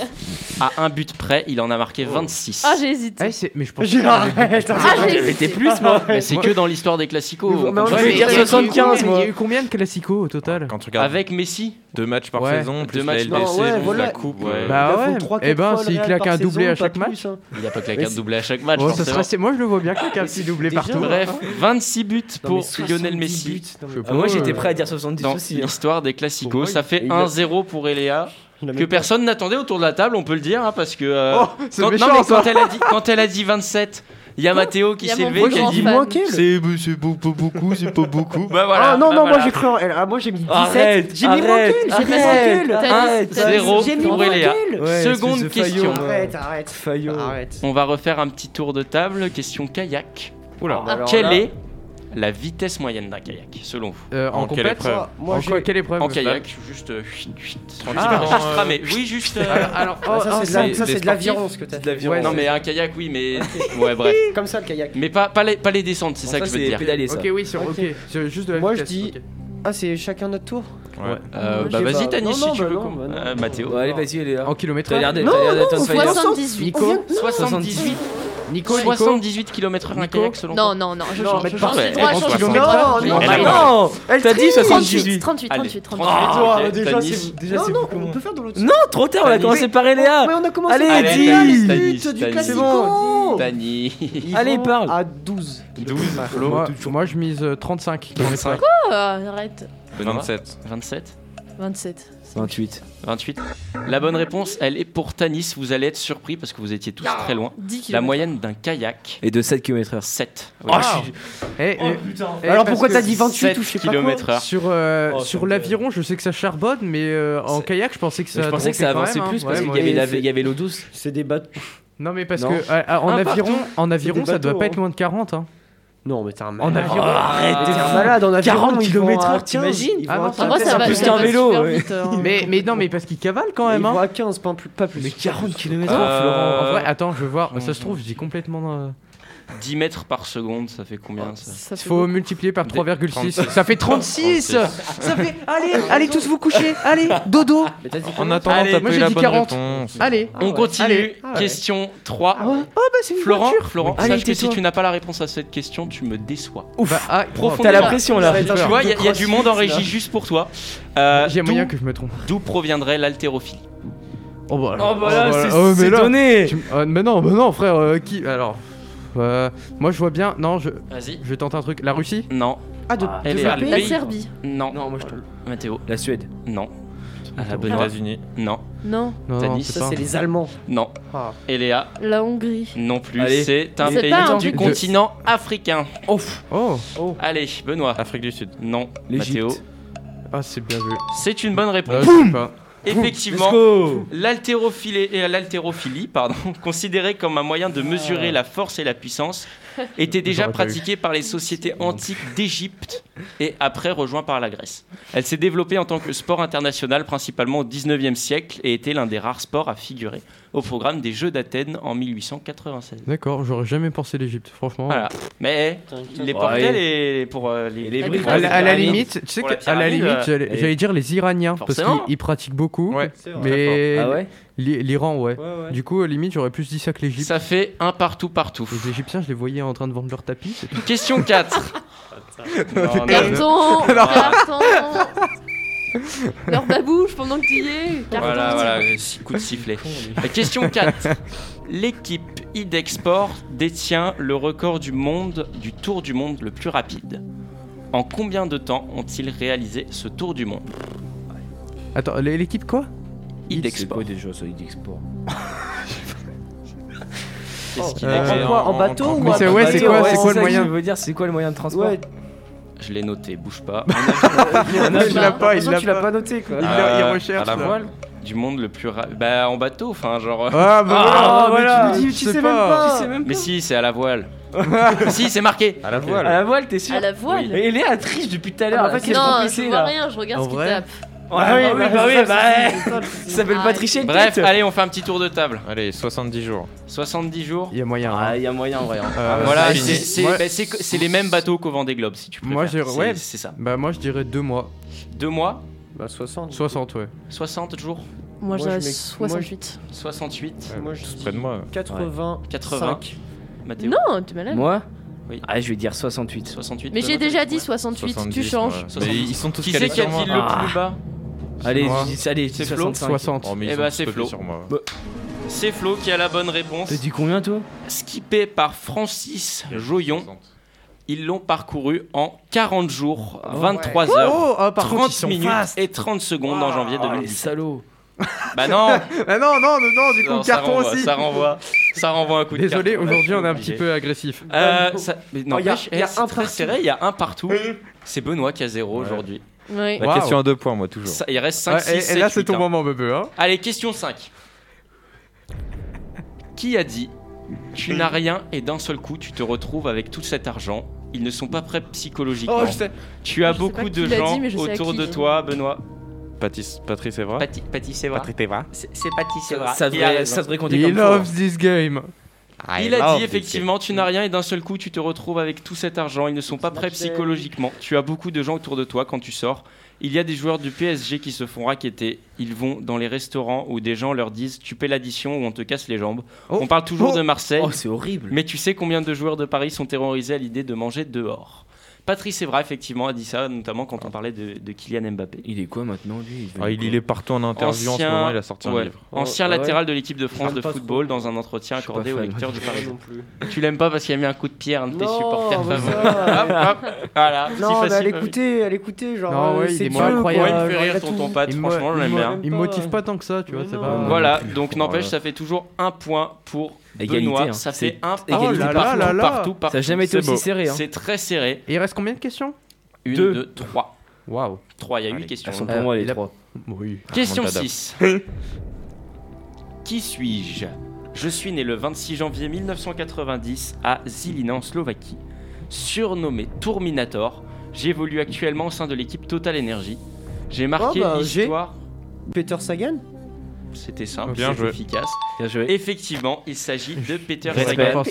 À un but près, il en a marqué 26. Ah, j'ai hésité. Ouais, mais je pense J'arrête Ah. J'étais plus, moi. Mais c'est que dans l'histoire des classicos. Mais on Je vais dire 75, Il y a eu combien de classicos au total Quand tu regardes Avec Messi, deux matchs par Ouais. saison, plus Deux matchs. la LDC, Non, ouais, plus voilà. la coupe. ouais. Bah, ouais, trois, eh ben, s'il Real claque un doublé à chaque match. hein. Il a pas que la Mais à chaque match. Ça serait- Moi, je le vois bien quelqu'un qui doublé partout. Bref, 26 buts pour Lionel Messi moi, j'étais prêt à dire 70 dans aussi. l'histoire des classicos. Ça fait 1-0 pour Eléa que personne n'attendait autour de la table, on peut le dire, hein, parce que euh, oh, quand, méchant, non, mais quand, elle a dit, quand elle a dit 27, il y a Mathéo qui s'est levé qui a dit c'est pas beaucoup, c'est pas beaucoup. Bah voilà. Ah non bah, non, moi j'ai cru en elle. Ah moi j'ai mis 17. J'ai mis mon cul, j'ai mis mon cul. 1 0 pour Eléa. Seconde question. Arrête, arrête. Faillot. Arrête. On va refaire un petit tour de table question kayak. Oula. Quelle est la vitesse moyenne d'un kayak, selon vous euh, en, en, quelle épreuve moi, en quoi, quelle En kayak, juste. Euh, ah, ah, juste euh... Oui, juste. Alors, ça, c'est de, l'aviron ce que t'as non, mais un kayak, oui, mais. ouais, bref. Comme ça, le kayak. Mais pas, pas, les, pas descentes, c'est ça, que je veux dire. Pédaler, ça. Ok, oui, sur, okay. Juste de la Moi, je dis. Ah, c'est chacun notre tour Ouais. Euh, bah vas-y Tani si tu veux. Bah, bah, euh, Mathéo. allez vas-y, elle hein. En kilométrage. T'as l'air d'être 78. 78. 78. 78 km/h un kayak selon Non, non, non, je change. Je change je change les droits. Non, non, non. 38, 38, 38. Non, trop tard, on a commencé par Eléa. Allez, dis du classico. Allez, parle. À 12. 12, Moi, je mise 35. 35. Quoi? Arrête. 27. 27 27. 28. La bonne réponse, elle est pour Tanis. Vous allez être surpris parce que vous étiez tous très loin. La moyenne d'un kayak. Et de 7 km/h. 7. Eh, Alors pourquoi t'as dit 28 ou je sais 7 km/h. Sur, euh, l'aviron, je sais que ça charbonne, mais euh, en kayak, je pensais que ça. Je avançait plus parce hein. qu'il y avait l'eau douce. C'est des bateaux. Non, mais parce Non. que euh, en, aviron, en aviron, ça doit pas être hein. loin de 40. Non, mais ah, t'es un malade. En avion. Oh, arrête, t'es un malade en avion. 40 km/h, t'imagines Ah non, ça va, plus qu'un vélo. Vite, hein. mais, mais non, mais parce qu'il cavale quand même. Hein. à 15, pas plus. Pas plus mais 40 km/h, ah, Florent. En vrai, attends, je vais voir. Ça se trouve, je dis complètement. Euh, 10 mètres par seconde, ça fait combien ah, ça, Faut multiplier par 3,6. Ça fait 36 Ça fait allez, allez tous vous coucher, allez, dodo. En attendant, allez, moi j'ai dit 40. Allez, on ah continue. Question 3. Ah oh, bah Florent. Florent, allez, sache que si tu n'as pas la réponse à cette question, tu me déçois. Bah, Ouf, bah, t'as la pression là. Tu vois, il y, a du monde en régie juste pour toi. Euh, j'ai moyen que je me trompe. D'où proviendrait l'haltérophilie Oh bah, oh bah oh, là, bah, c'est oh, donné. Oh, mais non, frère, euh, qui alors moi, je vois bien. Non, je. Vas-y. Je tente un truc. La Russie? Non. Ah, de, ah. Elle de la. Serbie. Non. Non, moi je te- Mathéo. La Suède. Non. Ah, les États-Unis. Non. Non, Non, ça, c'est les Allemands. Non. Ah. Eléa. la Hongrie. Non plus. C'est un pays du continent africain. Oh. oh, Allez, Benoît. Afrique du Sud. Non. Mathéo. ah, c'est bien vu. C'est une bonne réponse. Bah, effectivement, l'haltérophilie, considérée comme un moyen de mesurer la force et la puissance, était déjà pratiquée par les sociétés antiques d'Égypte et après rejoint par la Grèce. Elle s'est développée en tant que sport international principalement au 19e siècle et était l'un des rares sports à figurer au programme des Jeux d'Athènes en 1896. D'accord, j'aurais jamais pensé l'Égypte, franchement. Voilà. Mais les portails ouais. pour les, les briques, euh, à, la, limite, tu sais que, la limite, j'allais, dire les Iraniens parce qu'ils pratiquent beaucoup, ouais. mais ah ouais l'Iran, ouais. Du coup, à la limite, j'aurais plus dit ça que l'Égypte. Ça fait un partout partout. Les Égyptiens, je les voyais en train de vendre leur tapis. Question 4. Carton. Carton. Leur babouche pendant que tu y es Carton. Voilà, voilà, six coups de sifflet. Question 4. L'équipe IDEXport détient le record du monde du tour du monde le plus rapide. En combien de temps ont-ils réalisé ce tour du monde? Attends, l'équipe quoi? C'est IDEXport Euh, en quoi, en bateau ou Mais en- c'est- ouais, en c'est quoi- c'est quoi le que moyen Je veux dire, c'est quoi le moyen de transport Je l'ai noté, bouge pas. il l'a pas, il l'a pas. pas noté quoi. Il l'a- euh, il recherche, À la là. voile Du monde le plus rapide. Bah, en bateau, enfin, genre. Euh. Ah bah Ah, voilà, mais tu nous dis, tu sais même pas. Tu sais même pas. Mais si, c'est à la voile. si, c'est marqué. À la voile. À la voile, t'es sûr À la voile Et Léa elle triche depuis tout à l'heure. Ah, en fait, bah c'est Non, je vois rien, je regarde En ce qu'il tape. Ah oui, bah, oui, bah, bah, bah, bah ça s'appelle pas ah tricher. Bref, allez, on fait un petit tour de table. Allez, 70 jours. 70 jours Il y a moyen. Ah, hein. Ah, il y a moyen en vrai. Voilà, c'est- les mêmes bateaux qu'au Vendée Globe, si tu préfères. Moi, C'est- ça. Bah, moi je dirais 2 mois. Deux mois, Bah 60. 60, ouais. 60 jours, Moi, Moi, je j'ai mets- 68. 68, Moi, je moi. 80. 80. Non, tu es malade. Moi Ah, je vais dire 68. Mais j'ai déjà dit 68, tu changes. Mais ils sont tous Qui c'est qui a le plus ah. bas c'est Flo qui a la bonne réponse. T'as dit combien toi? Skippé par Francis Joyon. Ils l'ont parcouru en 40 jours, 23 heures, Oh, ah, par contre, 30 ils sont minutes fast. et 30 secondes en janvier Oh, les 2017. salauds. Bah non, Ah non, non, non, non, du coup, Non, ça carton renvoie, aussi. ça renvoie, ça renvoie un coup de Désolé, aujourd'hui, on est un petit peu agressif. Euh, ça, mais Oh, y a- y a eh, c'est un très serré, il y a un partout. C'est Benoît qui a zéro Ouais. aujourd'hui. Oui. La question à deux points, moi, toujours. Ça- Il reste 5, Ouais, 6, et, 7, et là, c'est 8, ton hein. moment, bébé. Hein. Allez, question 5. Qui a dit Tu n'as rien et d'un seul coup, tu te retrouves avec tout cet argent Ils ne sont pas prêts psychologiquement. Oh, je sais. Tu as Je beaucoup de gens dit, autour de toi, Benoît. Patrice, Patrice Evra. Pati, Pati Sevra. C'est Pati Sevra. Ça devrait, ça devrait compter comme loves this game. Il a dit effectivement, tu n'as rien et d'un seul coup, tu te retrouves avec tout cet argent. Ils ne sont pas prêts psychologiquement. Tu as beaucoup de gens autour de toi quand tu sors. Il y a des joueurs du PSG qui se font raqueter. Ils vont dans les restaurants où des gens leur disent tu paies l'addition ou on te casse les jambes. Oh. On parle toujours Oh. de Marseille. Oh, c'est horrible. Mais tu sais combien de joueurs de Paris sont terrorisés à l'idée de manger dehors? Patrice Evra, effectivement, a dit ça, notamment quand on parlait de, de Kylian Mbappé. Il est quoi maintenant, lui Ah, il, il est partout en interview en ce Ancien- moment, il a sorti un livre. Ancien Oh, ah ouais. latéral de l'équipe de France de football dans un entretien accordé au lecteur du non plus. Tu l'aimes pas parce qu'il a mis un coup de pierre à un de tes supporters favoris. ça, Hop, hop, voilà, Non, mais oui. écoutait, elle écoutait, genre. Non, euh, c'est Dieu, incroyable. Il me fait rire ton Pat, franchement, je l'aime bien. Il me motive pas tant que ça, tu vois. C'est pas. Voilà, donc n'empêche, ça fait toujours un point pour Égalité, Benoît. hein. Ça C'est fait un égalité. partout, Oh là partout, là là. partout, partout. Ça n'a jamais été C'est aussi beau. serré. Hein. C'est très serré. Et il reste combien de questions? Une, Deux. deux, trois. Waouh. Trois, il y a Allez, huit questions. Elles sont Euh, pour moi, les il a- trois. Oui. Question Remontada. 6. Qui suis-je? Je suis né le 26 janvier 1990 à Zilina en Slovaquie. Surnommé Tourminator, j'évolue actuellement au sein de l'équipe Total Energy. J'ai marqué Oh, bah, j'ai- l'histoire. Peter Sagan? C'était simple, Bien c'était joué. efficace. Bien joué. Effectivement, il s'agit de Peter Sagan.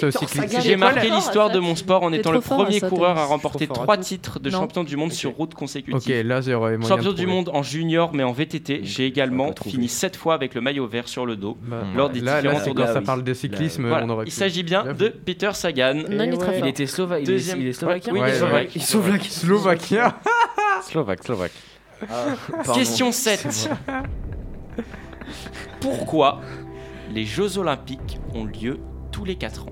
J'ai marqué l'histoire de mon sport en étant le premier coureur à remporter trois titres de Non. champion du monde sur route Ok, consécutive. là, j'aurais moyen Champion du monde en junior mais en VTT, j'ai également fini 7 fois avec le maillot vert sur le dos. Bah, lors des là, différents là, tours de ça parle de cyclisme, Voilà. on aurait Il s'agit bien de Peter Sagan. Non, il est très ouais. Il fort. était slova... il est- Deuxième- il est slovaquien Oui, il est slovaque. Slovaquien. Slovaque, Slovaque. Question 7. Pourquoi les Jeux Olympiques ont lieu tous les 4 ans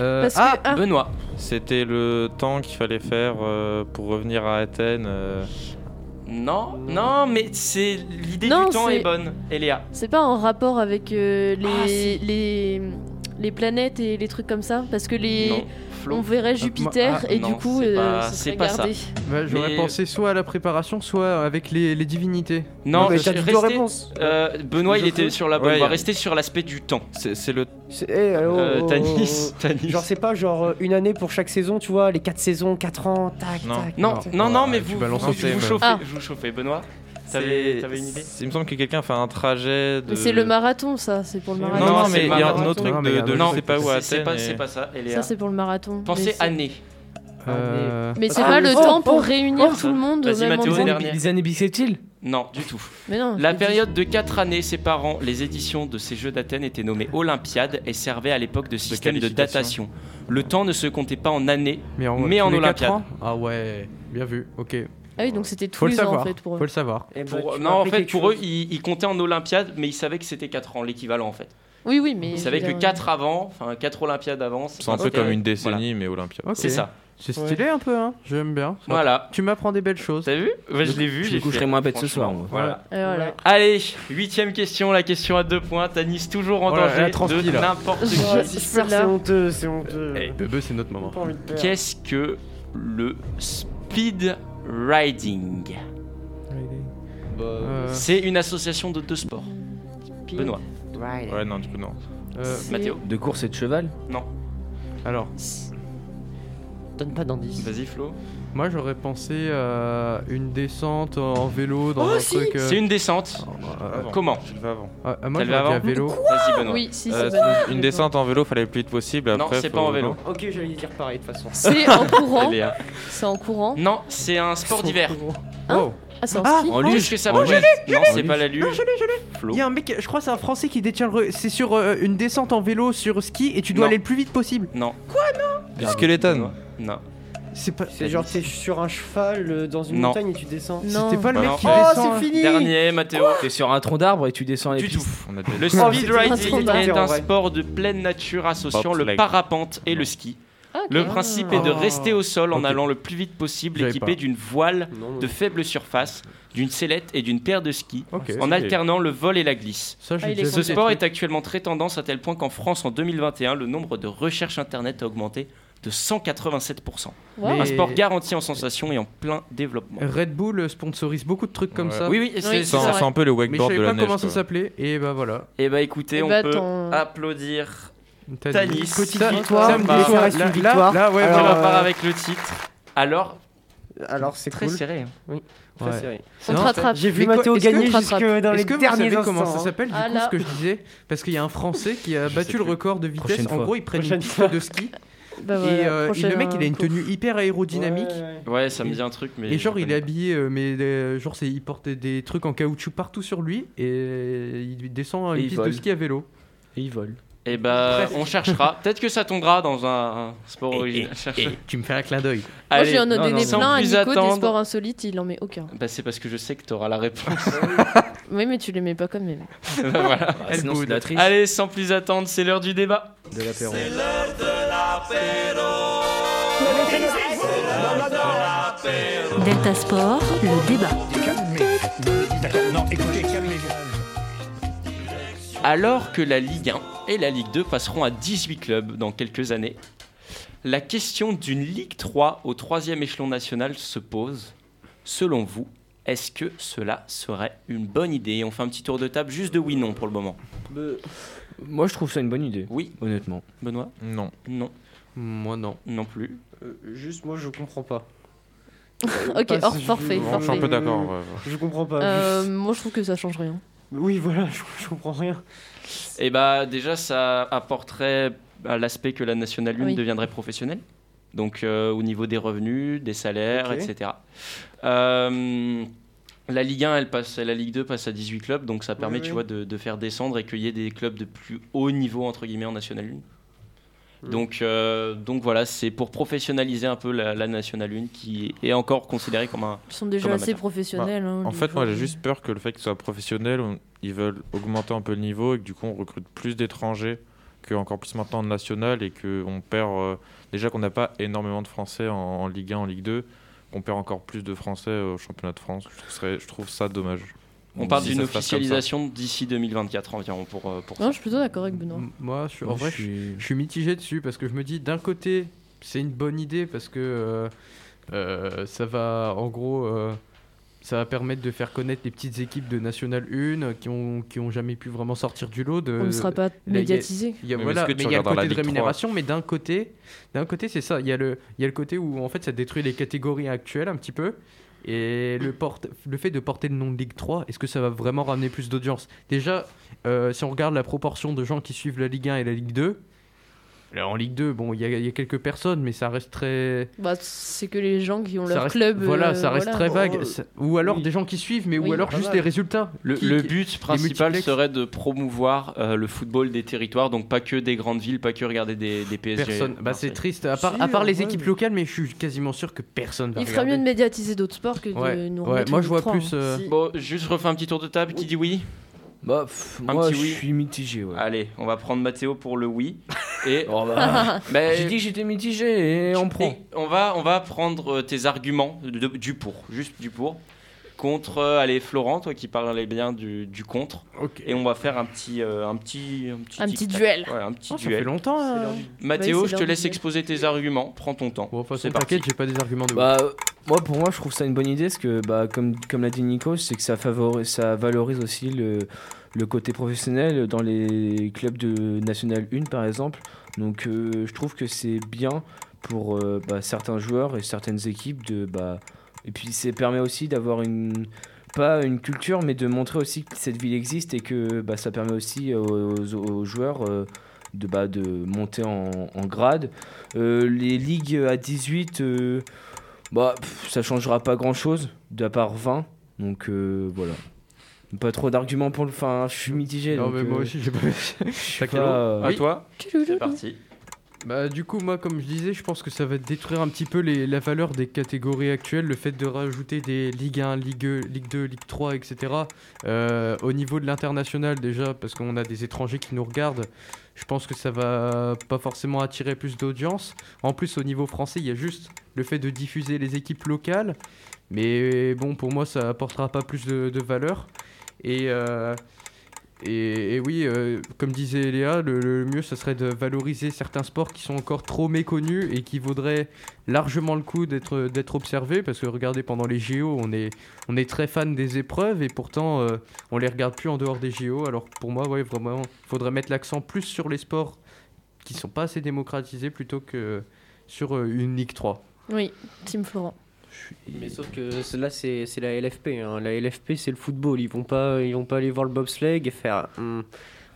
Euh, Parce ah, que. ah, Benoît, C'était le temps qu'il fallait faire euh, pour revenir à Athènes. euh, non, non, mais c'est l'idée Non, du temps c'est- est bonne, Eléa. C'est pas en rapport avec euh, les, Ah, si. les, les planètes et les trucs comme ça? Parce que les. Non, On verrait Jupiter ah, et non, du coup, c'est euh, pas- ça c'est serait pas ça. gardé. bah, j'aurais Mais- pensé soit à la préparation, soit avec les, les divinités. Non, mais je- restez- réponses. euh, Benoît, il était sur la bonne Ouais, voie. y a- Restez sur l'aspect du temps. C'est le. C'est- eh, oh, Euh, oh, Tanis, oh, Tanis. Genre, c'est pas genre euh, une année pour chaque saison, tu vois, les 4 saisons, 4 ans, tac, Non. tac. Non, tac. non, non, mais vous, vous chauffez, Ah. vous chauffez. Benoît, t'avais une idée Il me semble que quelqu'un fait un trajet de. Mais c'est le marathon, ça. C'est pour le Non, Non, marathon. non, c'est mais il y a un autre truc Non, de, de un je autre sais pas où à C'est Athènes. pas, et- c'est pas ça, Eléa. Ça, c'est pour le marathon. Pensez année. Euh, Mais c'est Ah, pas le oh, temps oh, pour oh, réunir oh. tout le monde au même Mathéo, endroit. Les années bissextiles Non, du tout. Mais non. La période de 4 années séparant les éditions de ces Jeux d'Athènes était nommée Olympiade et servait à l'époque de système de, datation. Le temps ne se comptait pas en années, mais en, mais en Olympiade. Ah ouais, bien vu, ok. Ah oui, donc c'était tous Faut le les ans savoir. en fait pour eux. Faut le savoir. Pour- tu non, en fait, quelque pour eux, chose. ils, ils comptaient en Olympiade, mais ils savaient que c'était 4 ans, l'équivalent en fait. Oui, oui, mais. Ils savaient que veux dire, 4 avant, enfin 4 Olympiades avant. C'est un peu c'était- comme une décennie, mais Olympia. Ok. C'est ça. C'est stylé un peu, hein. J'aime bien. Voilà. Tu m'apprends des belles choses. T'as vu Ouais, Je l'ai vu. Je j'ai me coucherai fait. moins bête ce soir, moi. Voilà. Et voilà. Allez, huitième question, la question à deux points. Tanis toujours en danger la transpi, de là. n'importe qui. C'est honteux, c'est honteux. Eh, Bebe, c'est notre moment. Pas envie de perdre. Qu'est-ce que le speed riding. Euh, C'est une association de deux sports. Benoît, Ouais, non, du coup, non. euh, Mathéo, De course et de cheval? Alors, Donne pas d'indice. vas-y Flo. Moi j'aurais pensé à une descente en vélo dans Oh, un si. truc. euh, C'est une descente. euh, Avant. Comment Je le fais avant. ah, ah, moi à vélo. Vas-y Benoît. Oui, si, Euh, c'est bon. une descente en vélo, fallait le plus vite possible. Non, c'est pas en vélo. Ok, j'allais dire pareil de toute façon. C'est en courant. Eléa. C'est en courant. Non, c'est un sport d'hiver. Oh, Ah, c'est en Ah, ski. En Qu'est-ce luge que ça Non, c'est pas la luge. Non, je l'ai, je l'ai. Flo. Il y a un mec, je crois que c'est un français qui détient le. C'est sur euh, une descente en vélo sur ski et tu dois Non. aller le plus vite possible. Non. Du skeleton. Non. C'est pas. C'est genre t'es sur un cheval euh, dans une Non. montagne et tu descends. Non. C'était pas le Bah mec non. qui Oh, descend. c'est fini Dernier, Mathéo. T'es sur un tronc d'arbre et tu descends les Du tout. pistes. On a déjà Le Oh, speed c'était riding introuvable. est un vrai. sport de pleine nature associant le parapente et le ski. Ah. Le principe est de Oh. rester au sol en Ok. allant le plus vite possible, J'avais équipé pas. d'une voile Non, non. de faible surface, d'une sellette et d'une paire de skis, Ok. en alternant le vol et la glisse. Ça, j'ai Ah, il est déjà Ce sport est actuellement très tendance à tel point qu'en France, en 2021, le nombre de recherches internet a augmenté de 187%. Wow. Mais- Un sport garanti en sensation et en plein développement. Red Bull sponsorise beaucoup de trucs comme Ouais. ça. Oui, oui, c'est Oui, C'est c'est c'est ça. un, c'est un peu le Mais je wakeboard savais de la pas neige. comment ça s'appelait. Et bah voilà. Et bah écoutez, Eh on bah, peut ton- applaudir Tanis. Petite Ça- victoire, ça me dit ça quoi reste Là- une là- victoire. Là, ouais, Alors, on euh, avec le titre. Alors, Alors c'est très cool. serré. hein. Très Ouais. serré. On te rattrape. J'ai vu Mathéo que gagner jusque dans les Est-ce que vous derniers savez comment ça hein. s'appelle du Ah, coup ce que je disais? Parce qu'il y a un Français qui a battu le record de vitesse. Prochaine En fois. gros, ils prennent une piste fois. de ski Bah, et, euh, et le mec il a une cours. tenue hyper aérodynamique. Ouais, ouais. Ouais, ça me dit un truc, mais. Et genre je il est habillé, euh, mais euh, genre c'est, il porte des trucs en caoutchouc partout sur lui et il descend Et une piste de ski à vélo. Et il vole. Et bah, on cherchera. Peut-être que ça tombera dans un, un sport original. tu me fais un clin d'œil. Moi, je Allez, en ai donné plein à plus Nico des attendre. sports insolites, il en met aucun. bah, c'est parce que je sais que tu auras la réponse. Oui, mais tu les mets pas quand même. Voilà. Ah, sinon, c'est de la triche. Allez, sans plus attendre, c'est l'heure du débat. De l'apéro. Delta Sport, le débat. D'accord, non. Alors que la Ligue 1 et la Ligue 2 passeront à 18 clubs dans quelques années, la question d'une Ligue 3 au troisième échelon national se pose. Selon vous, est-ce que cela serait une bonne idée? On fait un petit tour de table juste de oui-non pour le moment. Moi, je trouve ça une bonne idée, Oui, honnêtement. Benoît? Non. Non, Moi non. non plus. Euh, Juste moi je comprends pas. ok, hors forfait. Je suis un peu d'accord. ouais. Je comprends pas. Euh, moi, je trouve que ça change rien. Oui voilà, je, je comprends rien. Et bah déjà, ça apporterait à l'aspect que la Nationale 1 Oui. deviendrait professionnelle. Donc euh, au niveau des revenus, des salaires, etc. Euh, la Ligue 1, elle passe, la Ligue 2 passe à 18 clubs, donc ça permet, Oui, tu vois, de, de faire descendre et qu'il y ait des clubs de plus haut niveau entre guillemets en Nationale 1. Mm. Donc, euh, donc voilà, c'est pour professionnaliser un peu la, la Nationale 1 qui est encore considérée comme un. Ils sont déjà assez professionnels. hein, En fait, moi j'ai juste peur que le fait qu'ils soient professionnels, on- ils veulent augmenter un peu le niveau et que du coup on recrute plus d'étrangers que encore plus maintenant en national et qu'on perd. euh, déjà qu'on n'a pas énormément de Français en, en Ligue 1, en Ligue 2, qu'on perd encore plus de Français au championnat de France. Je trouve, serait- je trouve ça dommage. On parle d'une officialisation d'ici 2024 environ pour, euh, pour Non, ça. je suis plutôt d'accord avec Benoît. M- Moi, je en vrai, je suis- je suis mitigé dessus parce que je me dis d'un côté, c'est une bonne idée parce que euh, euh, ça va, en gros, euh, ça va permettre de faire connaître les petites équipes de National 1 qui ont, qui ont jamais pu vraiment sortir du lot. De, On ne sera pas là, il y a- médiatisé. Il y a, Mais voilà, il y a le côté de Ligue 3? rémunération, mais d'un côté, d'un côté, c'est ça. Il y a le, il y a le côté où en fait, ça détruit les catégories actuelles un petit peu. Et le, le fait de porter le nom de Ligue 3, est-ce que ça va vraiment ramener plus d'audience? Déjà, euh, si on regarde la proportion de gens qui suivent la Ligue 1 et la Ligue 2, là, en Ligue 2, bon, il y, a- il y a quelques personnes, mais ça reste très. Bah, c'est que les gens qui ont ça leur reste- club. Voilà, euh, ça reste voilà. très vague. Oh, Ça- ou alors oui. des gens qui suivent, mais Oui. ou alors juste mal. les résultats. Le, Qui- le qui- but principal serait de promouvoir euh, le football des territoires, donc pas que des grandes villes, pas que regarder des, des PSG. Personne. Bah, c'est triste. À part, Si, à part les ouais, équipes mais- locales, mais je suis quasiment sûr que personne va Il ferait mieux de médiatiser d'autres sports que de Ouais, nous ouais, moi, je vois Ligue 3, plus, hein. euh, Si. Bon, juste refais un petit tour de table. Qui dit oui? Bah, pff, moi, je oui. suis mitigé. Ouais. Allez, on va prendre Mathéo pour le oui. Et Oh, bah, J'ai dit que j'étais mitigé et on prend. on va, on va prendre euh, tes arguments de- du pour, juste du pour, contre. euh, allez, Florent, toi qui parlais bien du, du contre, et on va faire un petit, euh, un petit, un petit, Un petit tic-tac. duel. Ouais, un petit Oh, ça fait duel. longtemps. Mathéo, je te laisse duel. exposer tes arguments. Prends ton temps. Bon, C'est parti. t'inquiète, j'ai pas des arguments de ouf. Bah, moi, pour moi, je trouve ça une bonne idée, parce que, bah, comme, comme l'a dit Nico, c'est que ça, favorise, ça valorise aussi le, le côté professionnel dans les clubs de National 1, par exemple. Donc, euh, je trouve que c'est bien pour euh, bah, certains joueurs et certaines équipes de. Bah, et puis, ça permet aussi d'avoir une. Pas une culture, mais de montrer aussi que cette ville existe et que bah, ça permet aussi aux, joueurs euh, de, bah, de monter en, grade. Les ligues à 18, euh, bah, pff, ça changera pas grand chose, d'à part 20. Donc voilà. Pas trop d'arguments pour le. Enfin, je suis mitigé. non, donc, mais moi euh, aussi, j'ai pas. pas, À euh, toi, c'est parti. Bah du coup moi comme je disais je pense que ça va détruire un petit peu les, la valeur des catégories actuelles, le fait de rajouter des Ligue 1, Ligue, 2, Ligue 2, Ligue 3, etc. Euh, au niveau de l'international déjà parce qu'on a des étrangers qui nous regardent, je pense que ça va pas forcément attirer plus d'audience. En plus au niveau français il y a juste le fait de diffuser les équipes locales, mais bon pour moi ça apportera pas plus de, de valeur. Et, euh, et, et oui, euh, comme disait Léa, le, mieux, ce serait de valoriser certains sports qui sont encore trop méconnus et qui vaudraient largement le coup d'être observés. Parce que regardez, pendant les JO, on est, on est très fan des épreuves et pourtant, euh, on les regarde plus en dehors des JO. Alors pour moi, ouais, vraiment, il faudrait mettre l'accent plus sur les sports qui sont pas assez démocratisés plutôt que sur euh, une Ligue 3. Oui, Team Florent. Mais sauf que là, c'est c'est la LFP. hein. La LFP, c'est le football. Ils vont pas, ils vont pas aller voir le bobsleigh et faire. Hmm,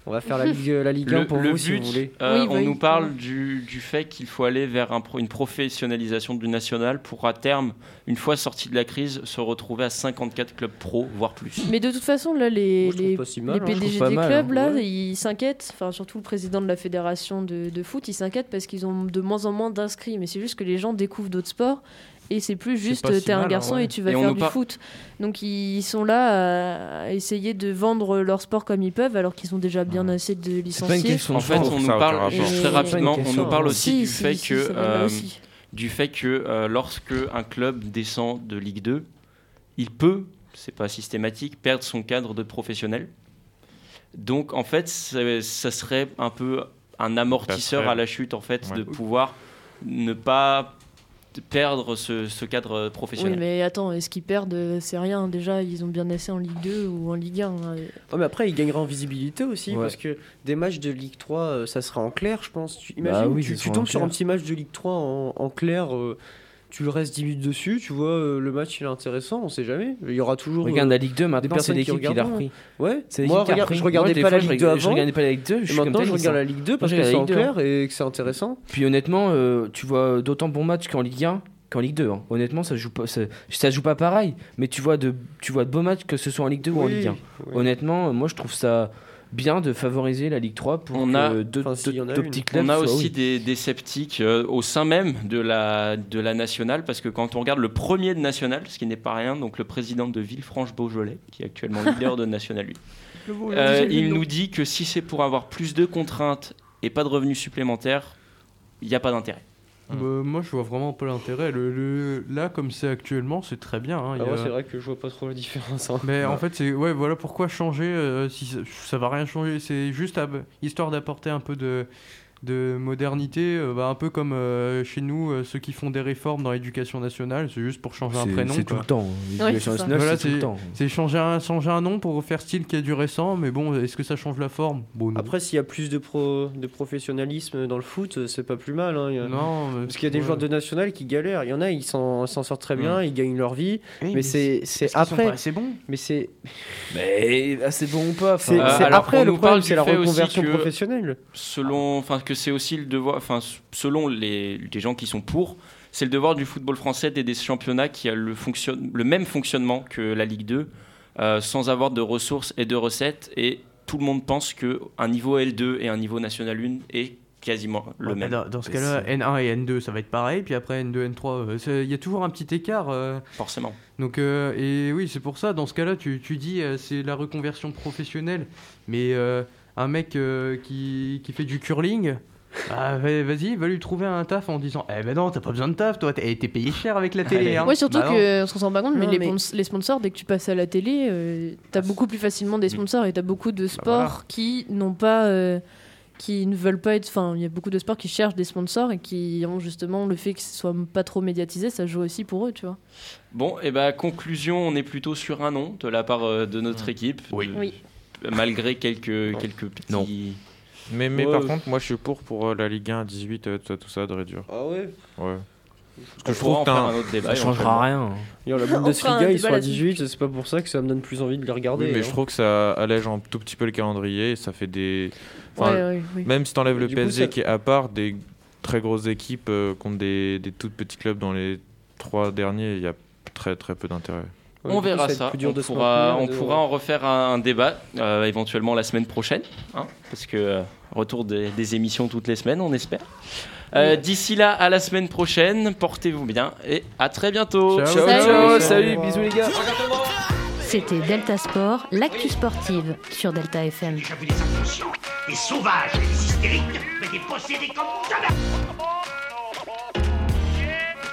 on va faire la Ligue, la Ligue 1 Le, pour le vous si vous voulez. euh, Oui, on oui, nous oui. parle du, du fait qu'il faut aller vers un pro- une professionnalisation du national pour à terme, une fois sorti de la crise, se retrouver à 54 clubs pro, voire plus. Mais de toute façon, là, les, Moi, les, pas si mal, les hein. PDG des mal, clubs, hein. là, Ouais. ils s'inquiètent. Enfin, surtout le président de la fédération de, de foot, il s'inquiète parce qu'ils ont de moins en moins d'inscrits. Mais c'est juste que les gens découvrent d'autres sports. Et c'est plus juste, si t'es un mal, hein, garçon ouais. et tu vas Et faire du par- foot. Donc ils sont là à essayer de vendre leur sport comme ils peuvent, alors qu'ils ont déjà bien assez de licenciés. En fait, on nous parle très rapidement, on nous parle aussi Si, du fait que euh, du fait que euh, lorsque un club descend de Ligue 2, il peut, c'est pas systématique, perdre son cadre de professionnel. Donc en fait, ça, serait un peu un amortisseur à la chute en fait Ouais. de pouvoir ne pas perdre ce, ce cadre Oui, professionnel. mais attends, est-ce qu'ils perdent C'est rien. Déjà, ils ont bien assez en Ligue 2 ou en Ligue 1. hein. Oh, mais après, il gagnera en visibilité aussi Ouais. parce que des matchs de Ligue 3, euh, ça sera en clair, je pense. Tu, Bah imagine, oui, tu, tombes sur un petit match de Ligue 3 en, en clair, euh, tu le restes 10 minutes dessus, tu vois, euh, le match il est intéressant, on sait jamais. Il y aura toujours. Regarde euh, la Ligue 2 maintenant, c'est personnes qui l'équipe qui l'a repris. ouais, C'est moi, l'équipe regarde- je regardais Moi, pas fois, la je Ligue 2 reg- Je avant. regardais pas la Ligue 2, je Et suis comme maintenant, je regarde hein. la Ligue 2 Moi, parce que c'est en Ligue 2, clair et que c'est intéressant. Puis honnêtement, euh, tu vois d'autant bons matchs qu'en Ligue 1 qu'en Ligue 2. hein. Honnêtement, ça joue pas, ça, ça joue pas pareil. Mais tu vois de, tu vois de beaux matchs que ce soit en Ligue 2 ou en Ligue 1. oui. Honnêtement, moi je trouve ça bien de favoriser la Ligue 3 pour On a- deux, Enfin, s'il deux- y en a deux une. petits clubs On a aussi oui. des, des sceptiques euh, au sein même de la, de la nationale, parce que quand on regarde le premier de national, ce qui n'est pas rien, donc le président de Villefranche-Beaujolais, qui est actuellement leader de national 8, euh, il nous dit que si c'est pour avoir plus de contraintes et pas de revenus supplémentaires, il n'y a pas d'intérêt. Bah, moi je vois vraiment pas l'intérêt. Le, le- là comme c'est actuellement c'est très bien. hein. Ah a- ouais, c'est vrai que je vois pas trop la différence. hein. Mais en fait, c'est ouais, voilà pourquoi changer euh, si ça, ça va rien changer. C'est juste à- histoire d'apporter un peu de, de modernité, euh, bah, un peu comme euh, chez nous euh, ceux qui font des réformes dans l'éducation nationale, c'est juste pour changer un prénom. C'est tout le temps. Ouais, L'éducation nationale, Voilà, c'est tout le temps. C'est changer un, changer un nom pour faire style qui a du récent, mais bon, est-ce que ça change la forme? Bon, non. Après, s'il y a plus de, pro, de professionnalisme dans le foot, c'est pas plus mal. hein. Il y a- non, mais- Parce qu'il y a des ouais. joueurs de national qui galèrent. Il y en a, ils s'en sortent très bien, ils gagnent leur vie. Oui, mais c'est c'est après. C'est bon. Mais c'est Mais ah, c'est bon ou pas? C'est Euh, après le problème, c'est la reconversion professionnelle. Selon, enfin que c'est aussi le devoir, enfin selon les, les gens qui sont pour, c'est le devoir du football français d'aider ce championnat qui a le, fonctionne, le même fonctionnement que la Ligue 2, euh, sans avoir de ressources et de recettes. Et tout le monde pense que un niveau L2 et un niveau National 1 est quasiment le Ouais, même. dans, dans ce cas-là, N1 et N2, ça va être pareil, puis après N2, N3, euh, il y a toujours un petit écart. euh, Forcément. donc, euh, et oui, c'est pour ça, dans ce cas-là, tu, tu dis euh, c'est la reconversion professionnelle, mais euh, un mec euh, qui, qui fait du curling. ah, va- vas-y, va lui trouver un taf en disant Eh ben non, t'as pas besoin de taf, toi, t'as été payé cher avec la télé. Hein. Ouais, surtout Bah non. que on se rend pas compte, mais, Non, les, mais- pons- les sponsors, dès que tu passes à la télé, euh, t'as beaucoup plus facilement des sponsors et t'as beaucoup de sports Bah voilà. qui n'ont pas. euh, qui ne veulent pas être. Enfin, il y a beaucoup de sports qui cherchent des sponsors et qui ont justement le fait que ce soit pas trop médiatisé, ça joue aussi pour eux, tu vois. Bon, et ben conclusion, on est plutôt sur un nom de la part de notre équipe. Oui. de- Oui. Malgré quelques, quelques petits. Non. Mais, mais Ouais. par contre, moi je suis pour pour euh, la Ligue 1 à 18, euh, tout ça, tout ça, de réduire. Ah ouais Ouais. On je pourra trouve que un autre débat. Ça changera rien. La fera un Bundesliga, ils sont à là-dessus. 18, c'est pas pour ça que ça me donne plus envie de les regarder. Oui, mais hein. je trouve que ça allège un tout petit peu le calendrier et ça fait des. Enfin, Ouais, ouais, oui. Même si t'enlèves le coup, PSG ça- qui est à part, des très grosses équipes euh, contre des, des tout petits clubs dans les trois derniers, il y a très très peu d'intérêt. On verra ça. plus dur on de pourra, maintenir on et de- pourra en refaire un, un débat euh, éventuellement la semaine prochaine, hein, parce que euh, retour des, des émissions toutes les semaines, on espère. Euh, D'ici là, à la semaine prochaine, portez-vous bien et à très bientôt. Ciao, Ciao, Salut. ciao, Salut. salut, bisous les gars. C'était Delta Sport, l'actu sportive sur Delta FM. J'ai vu des inconscients, des sauvages, des hystériques, mais des possédés comme